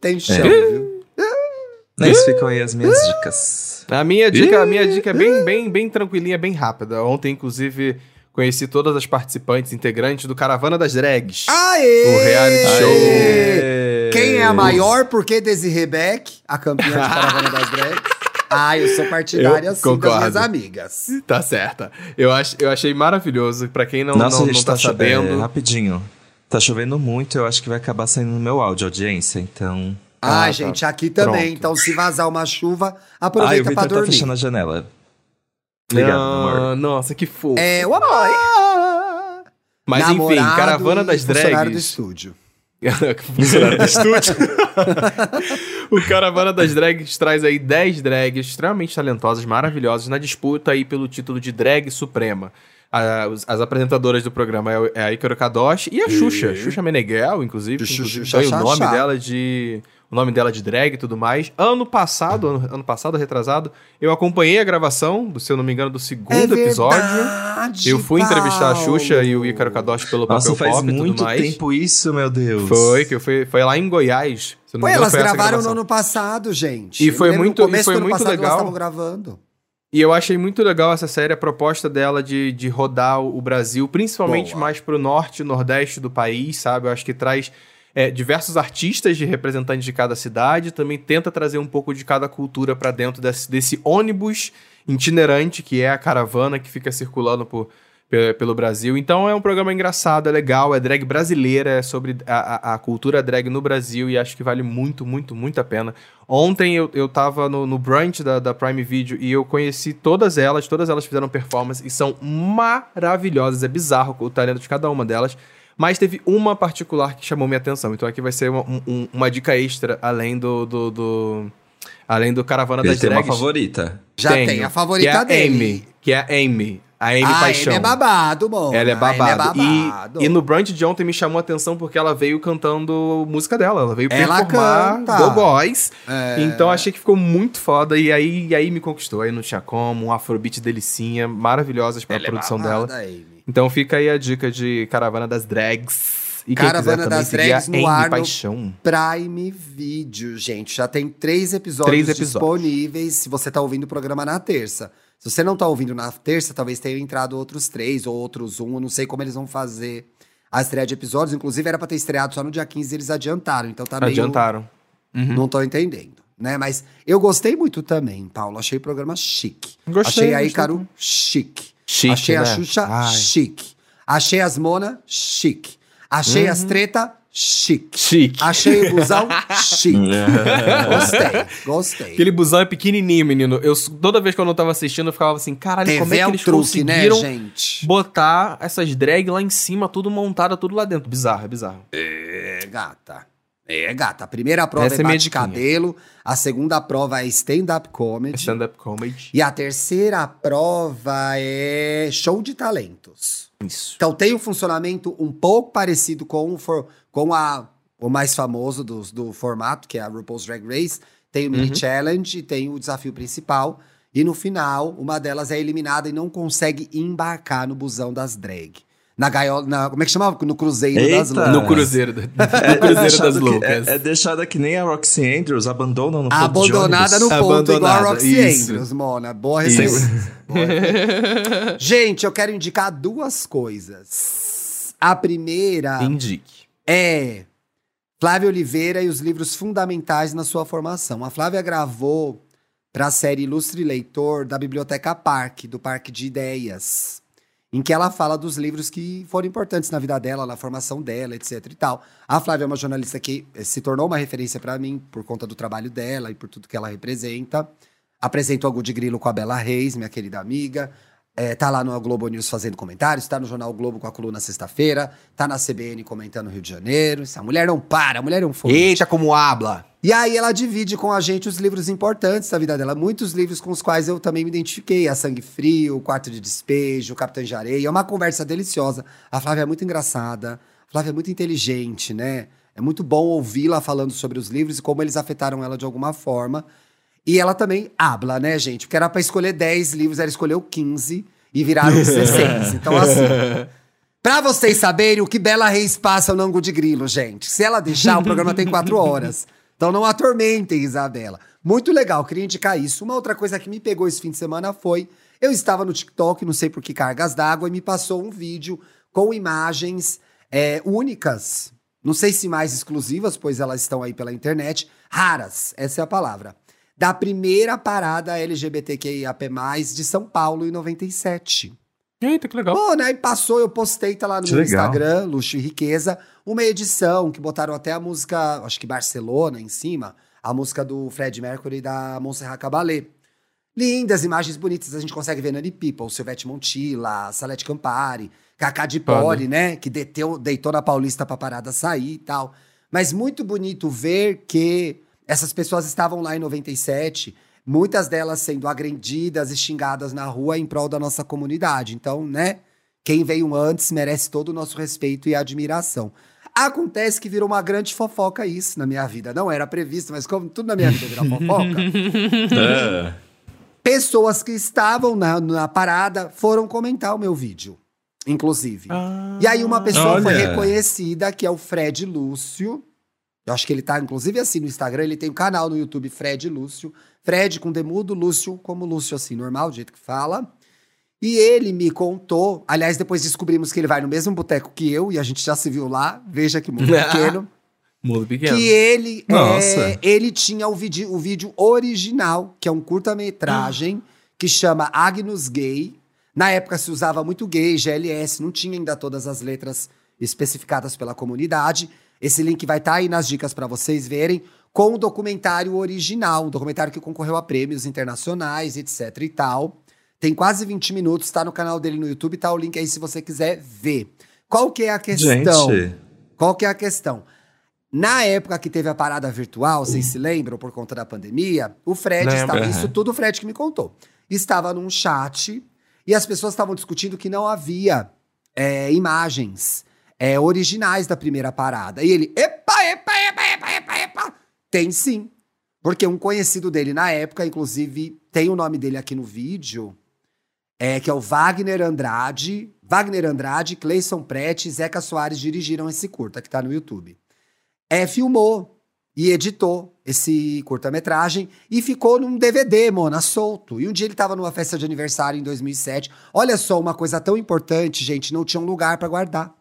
Tem chão, É. viu? Mas ficam aí as minhas dicas. A minha dica, a minha dica é bem, bem, bem tranquilinha, bem rápida. Ontem, inclusive, conheci todas as participantes integrantes do Caravana das Drags. Aê! O reality show. Aê! Quem é a maior? Por que Desiree Beck, a campeã de Caravana das Drags? *laughs* Ah, eu sou partidária Eu sim concordo. das minhas amigas. Tá certa. Eu, ach, eu achei maravilhoso. Pra quem não, Nossa, não, não tá, cho- sabendo. é, rapidinho. Tá chovendo muito, eu acho que vai acabar saindo no meu áudio, audiência, então... Ah, tá. gente, aqui também. Pronto. Então, se vazar uma chuva, aproveita Victor pra tá dormir. fechando a janela. Obrigado, amor. Ah, nossa, que fofo. É, o amor. Mas enfim, Caravana e das funcionário do Drags. estúdio. *laughs* Funcionário do estúdio. *laughs* o Caravana das Drags traz aí 10 drags extremamente talentosas, maravilhosas, na disputa aí pelo título de drag suprema. A- os- as apresentadoras do programa é, é a Icaro Kadoshi e a Xuxa, Xuxa Meneghel, inclusive, Xuxa, inclusive Xuxa, o nome dela de o nome dela de drag e tudo mais. Ano passado, ano, ano passado, retrasado, eu acompanhei a gravação, do, se eu não me engano, do segundo episódio. É verdade, Eu fui entrevistar a Paulo. Xuxa e o Ícaro Kadoshi pelo Nossa, papel faz pop e muito tudo mais. tempo isso, meu Deus. Foi, que eu fui, foi lá em Goiás. Se eu não Pô, me engano, elas foi gravaram no ano passado, gente. E Eu foi muito- começo e foi do ano muito legal. Elas estavam gravando. E eu achei muito legal essa série, a proposta dela de, de rodar o Brasil, principalmente Boa. mais pro norte e nordeste do país, sabe? Eu acho que traz é, diversos artistas de representantes de cada cidade, também tenta trazer um pouco de cada cultura pra dentro desse, desse ônibus itinerante que é a caravana que fica circulando por, pe- pelo Brasil. Então é um programa engraçado, é legal, é drag brasileira, é sobre a, a- a cultura drag no Brasil e acho que vale muito, muito, muito a pena. Ontem eu, eu tava no, no brunch da, da Prime Video e eu conheci todas elas, todas elas fizeram performance e são maravilhosas. É bizarro o talento de cada uma delas. Mas teve uma particular que chamou minha atenção. Então aqui vai ser uma, um- uma dica extra, além do. do, do- além do Caravana Ele das tem uma favorita. Já Tenho, tem a favorita que é a dele. Amy, que é a Amy. A Amy ah, Paixão. ele é babado, mano. Ela é babado. É babado. E, e no brunch de ontem me chamou a atenção porque ela veio cantando música dela. Ela veio Ela performar canta. Go Boys. É. Então achei que ficou muito foda. E aí, e aí me conquistou. Aí não tinha como. Um afrobeat delicinha. Maravilhosas pra Ela é produção babada, dela. Amy. Então fica aí a dica de Caravana das Drags. E Caravana das Drags no ar no Paixão. Prime Video, gente. Já tem três episódios, Três episódios. disponíveis se você tá ouvindo o programa na terça. Se você não tá ouvindo na terça, talvez tenham entrado outros três ou outros um. Eu não sei como eles vão fazer a estreia de episódios. Inclusive, era pra ter estreado só no dia 15 eles adiantaram. Então tá meio... Adiantaram. Uhum. Não tô entendendo, né? Mas eu gostei muito também, Paulo. Achei o programa chique. Gostei, Achei a gostei Ícaro chique. Chique, Achei a né? Xuxa Ai. chique. Achei as Mona chique. Achei as treta chique. Chique. Achei o busão *laughs* chique. gostei, gostei. Aquele busão é pequenininho, menino. Eu, toda vez que eu não tava assistindo, eu ficava assim, caralho, como TV é é que o eles truque, né, conseguiram gente? botar essas drag lá em cima, tudo montada, tudo lá dentro. Bizarro, é bizarro. É, gata. É, gata. A primeira prova Essa é é bate-cabelo. A segunda prova é stand-up comedy. Stand-up comedy. E a terceira prova é show de talentos. Isso. Então tem um funcionamento um pouco parecido com, o for- com a, o mais famoso do, do formato, que é a RuPaul's Drag Race. Tem o mini Uhum. challenge e tem o desafio principal. E no final, uma delas é eliminada e não consegue embarcar no busão das drag. Na gaiola, na, como é que chamava? No cruzeiro das Eita. loucas. No cruzeiro, da- *laughs* no cruzeiro das deixada que- loucas. É, é deixada que nem a Roxy Andrews, abandonam no ponto de Abandonada no ponto, igual a Roxy isso. Andrews, Mona. Boa referência. *laughs* Gente, eu quero indicar duas coisas. A primeira Indique. é Flávia Oliveira e os livros fundamentais na sua formação. A Flávia gravou para a série Ilustre Leitor da Biblioteca Parque, do Parque de Ideias. Em que ela fala dos livros que foram importantes na vida dela, na formação dela, etc e tal. A Flávia é uma jornalista que eh, se tornou uma referência para mim por conta do trabalho dela e por tudo que ela representa. Apresento o Good Grilo com a Bela Reis, minha querida amiga. É, tá lá no Globo News fazendo comentários, tá no Jornal Globo com a coluna sexta-feira, tá na CBN comentando Rio de Janeiro. Essa mulher não para, a mulher é um fogo. Eita, como habla. E aí ela divide com a gente os livros importantes da vida dela. Muitos livros com os quais eu também me identifiquei. A Sangue Frio, o Quarto de Despejo, o Capitão de Areia. É uma conversa deliciosa. A Flávia é muito engraçada. A Flávia é muito inteligente, né? É muito bom ouvi-la falando sobre os livros e como eles afetaram ela de alguma forma. E ela também habla, né, gente? Porque era pra escolher 10 livros, ela escolheu 15 e viraram *laughs* 16. Então, assim. Pra vocês saberem o que Bela Reis passa no ângulo de grilo, gente. Se ela deixar, o programa tem quatro horas. Então não atormentem, Isabela. Muito legal, queria indicar isso. Uma outra coisa que me pegou esse fim de semana foi: eu estava no TikTok, não sei por que cargas d'água, e me passou um vídeo com imagens é, únicas. Não sei se mais exclusivas, pois elas estão aí pela internet. Raras, essa é a palavra da primeira parada LGBTQIAP+, de São Paulo em 97. Eita, que legal. Pô, né? E passou, eu postei, tá lá no meu. Instagram, Luxo e Riqueza, uma edição que botaram até a música, acho que Barcelona em cima, a música do Fred Mercury e da Montserrat Caballé. Lindas, imagens bonitas, a gente consegue ver Nani People, Silvete Montilla, Salete Campari, Cacá de. Poli, né? Que deteu, deitou na Paulista pra parada sair e tal. Mas muito bonito ver que essas pessoas estavam lá em 97, muitas delas sendo agredidas e xingadas na rua em prol da nossa comunidade. Então, né? Quem veio antes merece todo o nosso respeito e admiração. Acontece que virou uma grande fofoca isso na minha vida. Não era previsto, mas como tudo na minha vida vira fofoca, Ah, *laughs* pessoas que estavam na, na parada foram comentar o meu vídeo, inclusive. Ah. E aí uma pessoa foi Olha. reconhecida, que é o Fred Lúcio. Eu acho que ele tá, inclusive, assim, no Instagram. Ele tem um canal no YouTube, Fred Lúcio. Fred com demudo, Lúcio como Lúcio, assim, normal, do jeito que fala. E ele me contou... Aliás, depois descobrimos que ele vai no mesmo boteco que eu. E a gente já se viu lá. Veja que mundo *laughs* pequeno. Mundo pequeno. Que ele, Nossa. é, ele tinha o vídeo, o vídeo original, que é um curta-metragem, *gasps* que chama Agnus Gay. Na época se usava muito gay, GLS, não tinha ainda todas as letras especificadas pela comunidade. Esse link vai estar aí nas dicas para vocês verem, com o documentário original, um documentário que concorreu a prêmios internacionais, etc e tal. Tem quase 20 minutos, tá no canal dele no YouTube, tá o link aí se você quiser ver. Qual que é a questão? gente. Qual que é a questão? Na época que teve a parada virtual, vocês se lembram, por conta da pandemia, o Fred Lembro. estava. Isso tudo o Fred que me contou. Estava num chat e as pessoas estavam discutindo que não havia é, imagens é, originais da primeira parada. E ele, epa, epa, epa. Tem sim. Porque um conhecido dele na época, inclusive, tem o nome dele aqui no vídeo, é, que é o Wagner Andrade. Wagner Andrade, Cleison Prete e Zeca Soares dirigiram esse curta, que tá no YouTube. É, filmou e editou esse curta-metragem e ficou num DVD, Mona, solto. E um dia ele tava numa festa de aniversário em 2007. Olha só, uma coisa tão importante, gente, não tinha um lugar pra guardar.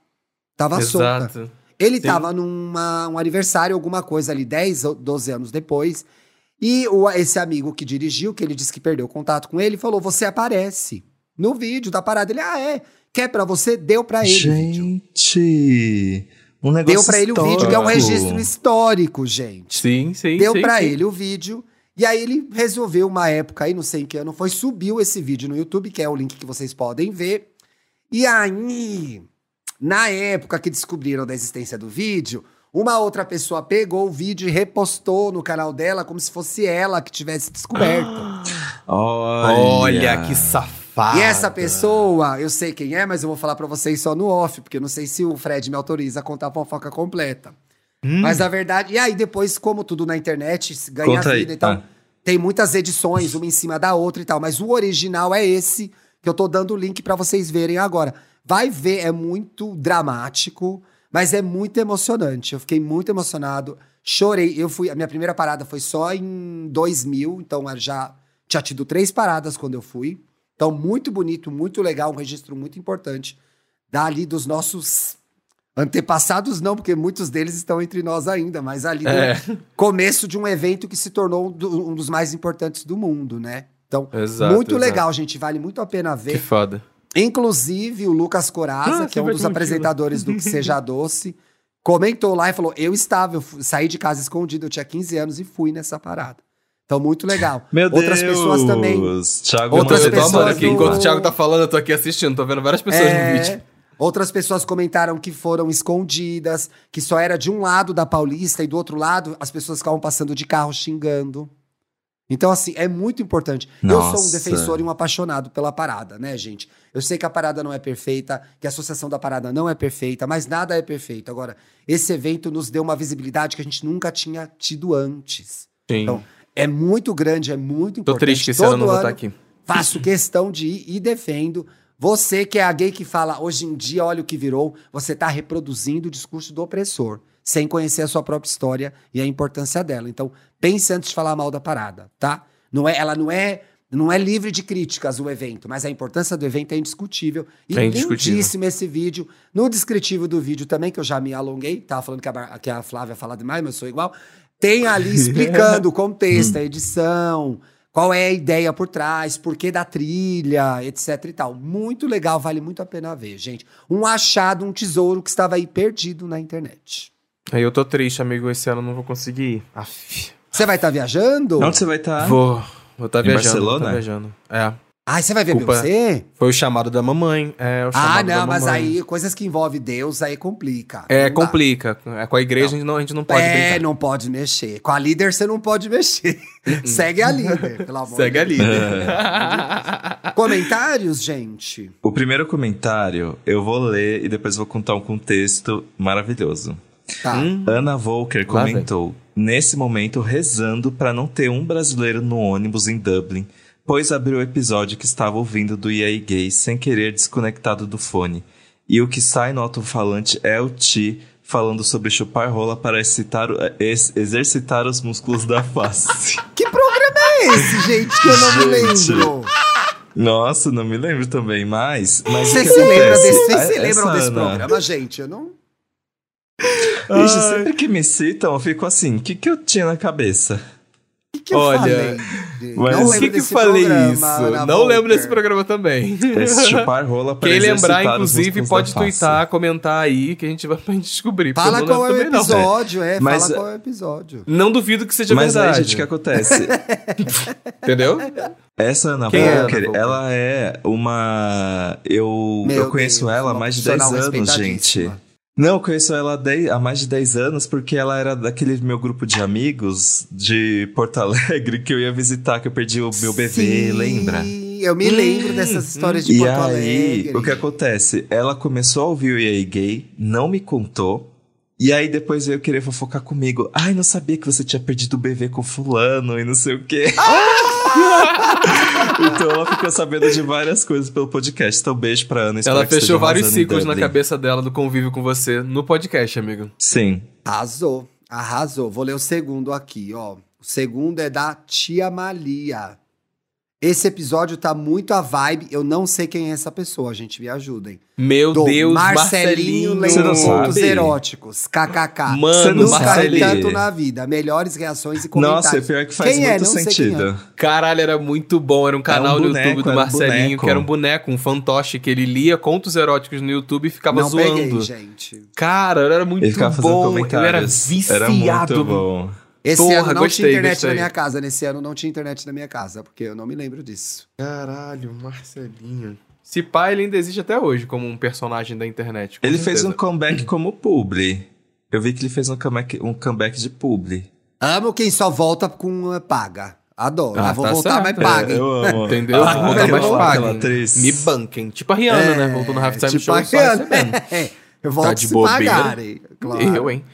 Tava solta. Ele Sim. tava num um aniversário, alguma coisa ali, 10 ou 12 anos depois. E o, esse amigo que dirigiu, que ele disse que perdeu o contato com ele, falou: Você aparece no vídeo da parada. Ele, ah, é? Quer pra você? Deu pra ele. Gente, um negócio Deu pra ele o vídeo, que é um histórico. registro histórico, gente. Sim, sim. Deu sim, pra sim. ele o vídeo. E aí ele resolveu, uma época aí, não sei em que ano foi, subiu esse vídeo no YouTube, que é o link que vocês podem ver. E aí, na época que descobriram da existência do vídeo, uma outra pessoa pegou o vídeo e repostou no canal dela como se fosse ela que tivesse descoberto. *gasps* Olha, Olha que safado. E essa pessoa, eu sei quem é, mas eu vou falar pra vocês só no off, porque eu não sei se o Fred me autoriza a contar a fofoca completa. Hum. Mas a verdade. E aí, depois, como tudo na internet, ganha Conta aí, vida, então. tá. Tem muitas edições, uma em cima da outra e tal. Mas o original é esse, que eu tô dando o link pra vocês verem agora. Vai ver, é muito dramático, mas é muito emocionante. Eu fiquei muito emocionado. Chorei. Eu fui. A minha primeira parada foi só em 2000, então já tinha tido três paradas quando eu fui. Então, muito bonito, muito legal, um registro muito importante dali dos nossos antepassados, não, porque muitos deles estão entre nós ainda, mas ali É. no começo de um evento que se tornou um, do- dos mais importantes do mundo, né? Então, Exato, muito exato. legal, gente. Vale muito a pena Que ver. foda. Inclusive, o Lucas Coraza, Ah, que é um dos apresentadores do Que Seja Doce, comentou lá e falou: Eu estava, eu saí de casa escondido, eu tinha 15 anos e fui nessa parada. Então, muito legal. Meu Outras Deus! pessoando também. Thiago Outras eu pessoas aqui. do- Enquanto o Thiago tá falando, eu tô aqui assistindo. Tô vendo várias pessoas É, no vídeo. Outras pessoas comentaram que foram escondidas, que só era de um lado da Paulista e do outro lado as pessoas ficavam passando de carro xingando. Então, assim, é muito importante. Eu sou um Nossa. defensor e um apaixonado pela parada, né, gente? Eu sei que a parada não é perfeita, que a associação da parada não é perfeita, mas nada é perfeito. Agora, esse evento nos deu uma visibilidade que a gente nunca tinha tido antes. Sim. Então, é muito grande, é muito Tô importante. triste que esse ano não vou estar aqui. Faço questão de ir e defendo. Você que é a gay que fala hoje em dia, olha o que virou, você tá reproduzindo o discurso do opressor, sem conhecer a sua própria história e a importância dela. Então, pense antes de falar mal da parada, tá? Não é, ela não é, não é livre de críticas o evento, mas a importância do evento é indiscutível. E É indiscutível. lindíssimo esse vídeo. No descritivo do vídeo também, que eu já me alonguei, tava falando que a, que a Flávia fala demais, mas eu sou igual. Tem ali *laughs* explicando o contexto, a edição, qual é a ideia por trás, porquê da trilha, etc e tal. Muito legal, vale muito a pena ver, gente. Um achado, um tesouro que estava aí perdido na internet. Aí eu tô triste, amigo. Esse ano eu não vou conseguir ir. Aff. Você vai estar viajando? Onde você vai estar? Vou. Vou estar Em viajando. Barcelona? Vou tá viajando. É. Ai, você vai ver Culpa- você? Foi o chamado da mamãe. É, o Ah, chamado da não, mas aí coisas que envolvem Deus aí complica. É, Não complica. É, com a igreja a gente não, a gente não pode é, brincar. não pode mexer. Com a líder você não pode mexer. *laughs* Segue a líder, pelo amor Segue a de Deus. líder. *laughs* Comentários, gente? O primeiro comentário eu vou ler e depois vou contar um contexto maravilhoso. Tá. Hum? Ana Volker comentou: nesse momento rezando pra não ter um brasileiro no ônibus em Dublin, pois abriu o episódio que estava ouvindo do EA Gay sem querer desconectado do fone. E o que sai no alto-falante é o Ti falando sobre chupar rola para excitar, ex- exercitar os músculos da face. *laughs* Que programa é esse, gente, que eu não me Gente. lembro? Nossa, não me lembro também, mas. mas Vocês se acontece? desse, vocês se A- lembram essa desse Ana- programa, gente? Eu não. Ixi, sempre que me citam, eu fico assim: o que, que eu tinha na cabeça? O que, que eu Olha, mas- O lembro Por que que eu desse falei programa, isso? Não lembro Volker. desse programa também. *laughs* Esse chupar rola Quem lembrar, inclusive, pode twittar, comentar aí, que a gente vai *laughs* pra gente descobrir. Fala qual é o lembro também, não. episódio, é. Mas- Fala qual é o episódio. Não duvido que seja Mas aí, verdade. gente, o que acontece? *laughs* Entendeu? Essa Ana Quem é Ana Volker, Volker? ela é uma. Eu, Meu eu conheço Deus, ela há mais de 10 profissional anos, gente. Não, eu conheço ela há há mais de 10 anos porque ela era daquele meu grupo de amigos de Porto Alegre que eu ia visitar, que eu perdi o meu bebê, Sim, lembra? Eu me lembro dessas histórias de e Porto aí, Alegre. o que acontece? Ela começou a ouvir o EA Gay, não me contou. E aí depois veio querer fofocar comigo. Ai, não sabia que você tinha perdido o bebê com fulano e não sei o quê. *laughs* *laughs* então ela ficou sabendo de várias coisas pelo podcast. Então beijo pra Ana. Ela fechou vários ciclos na cabeça dela do convívio com você no podcast, amigo. Sim. Arrasou, arrasou. Vou ler o segundo aqui, ó. O segundo é da Tia Malia. Esse episódio tá muito a vibe. Eu não sei quem é essa pessoa, gente. Me ajudem. Meu Do Deus, Marcelinho Marcelinho. Sabe? eróticos. KKK. Mano, Nunca ri tanto na vida. Melhores reações e comentários. Nossa, é pior que faz Quem é? muito quem sentido. Caralho, era muito bom. Era um canal no boneco, YouTube do um Marcelinho, boneco. que era um boneco, um fantoche, que ele lia contos eróticos no YouTube e ficava Não zoando. peguei, gente. Cara, era muito Ele ficava bom. Comentários. era viciado. Era muito bom. Esse Porra, ano não gostei, tinha internet gostei. na minha casa. Nesse ano não tinha internet na minha casa, porque eu não me lembro disso. Caralho, Marcelinho. Se pá, ele ainda existe até hoje como um personagem da internet. Ele fez um certeza. comeback como publi. Eu vi que ele fez um comeback, um comeback de publi. Amo quem só volta com uh, paga. Adoro. Ah, Ah, vou tá voltar, certo. mas paguem. É, eu amo. *laughs* Entendeu? Ah, Vou voltar paguem. atriz. Me banquem. Tipo a Rihanna, né? Voltou no Halftime tipo Show a só Rihanna. recebendo. *laughs* Eu volto Tá de se bobeira. pagarem. Claro. Eu, hein?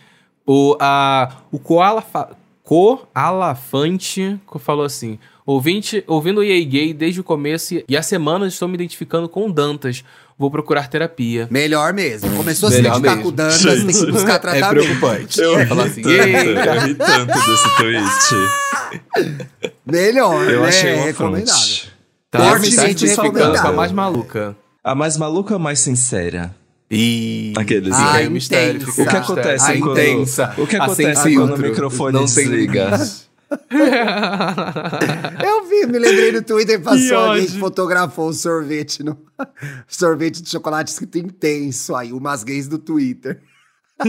O, a, o Koala, fa- Koalafante falou assim: Ouvinte, ouvindo o EA Gay desde o começo e- há semanas estou me identificando com o Dantas. Vou procurar terapia. Melhor mesmo. Começou a se identificar mesmo. com o Dantas, tem que buscar *laughs* É tratamento. preocupante. Eu Falar assim, tanto, "Eita." eu ri tanto desse tweet. Melhor, Eu né? achei uma Recomendável. Tá, Fortemente tá se identificando recomendado. com a mais maluca. A mais maluca ou a mais sincera? E... Aqueles, Ah, né? Mistério. O que acontece A quando- intensa. o que acontece quando o microfone Não tem desliga? *laughs* Eu vi, me lembrei no Twitter, passou alguém que fotografou o sorvete no *laughs* sorvete de chocolate escrito intenso aí, umas gays do Twitter. *laughs*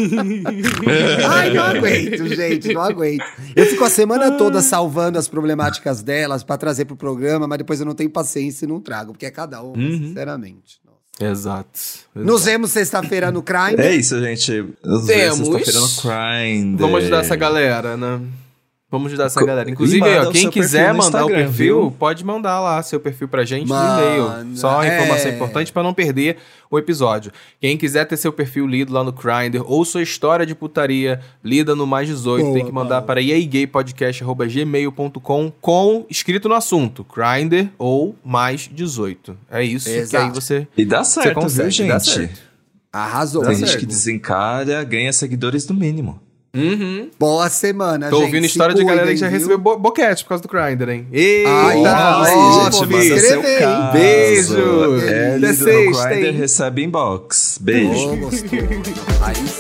Ai, não aguento, gente, não aguento. Eu fico a semana toda salvando as problemáticas delas pra trazer pro programa, mas depois eu não tenho paciência e não trago, porque é cada uma, Uhum. sinceramente. Nossa. Exato. Nos vemos sexta-feira no Crime. É isso, gente. Nos vemos Temos. sexta-feira no Grindr. Vamos ajudar essa galera, né? Vamos ajudar essa Co- galera. Inclusive, aí, ó, quem quiser mandar o perfil, viu? pode mandar lá seu perfil pra gente Manda, no e-mail. Só informação é. importante pra não perder o episódio. Quem quiser ter seu perfil lido lá no Grindr ou sua história de putaria lida no mais 18, Boa, tem que mandar para yeigaypodcast.gmail.com com escrito no assunto, Grindr ou mais 18. É isso, que aí Exato. você... E dá certo, consegue, viu, dá gente? certo. Arrasou. Tem Dá gente certo. que desencara, ganha seguidores no mínimo. Uhum. Boa semana, Tô gente. ouvindo Se história de galera que já recebeu bo boquete por causa do Grindr, hein? Eita! Ai, aí, ó, gente, me manda seu caso. Beijo. É Até sexta, Grindr, hein? recebe inbox. Beijo. Aí sim.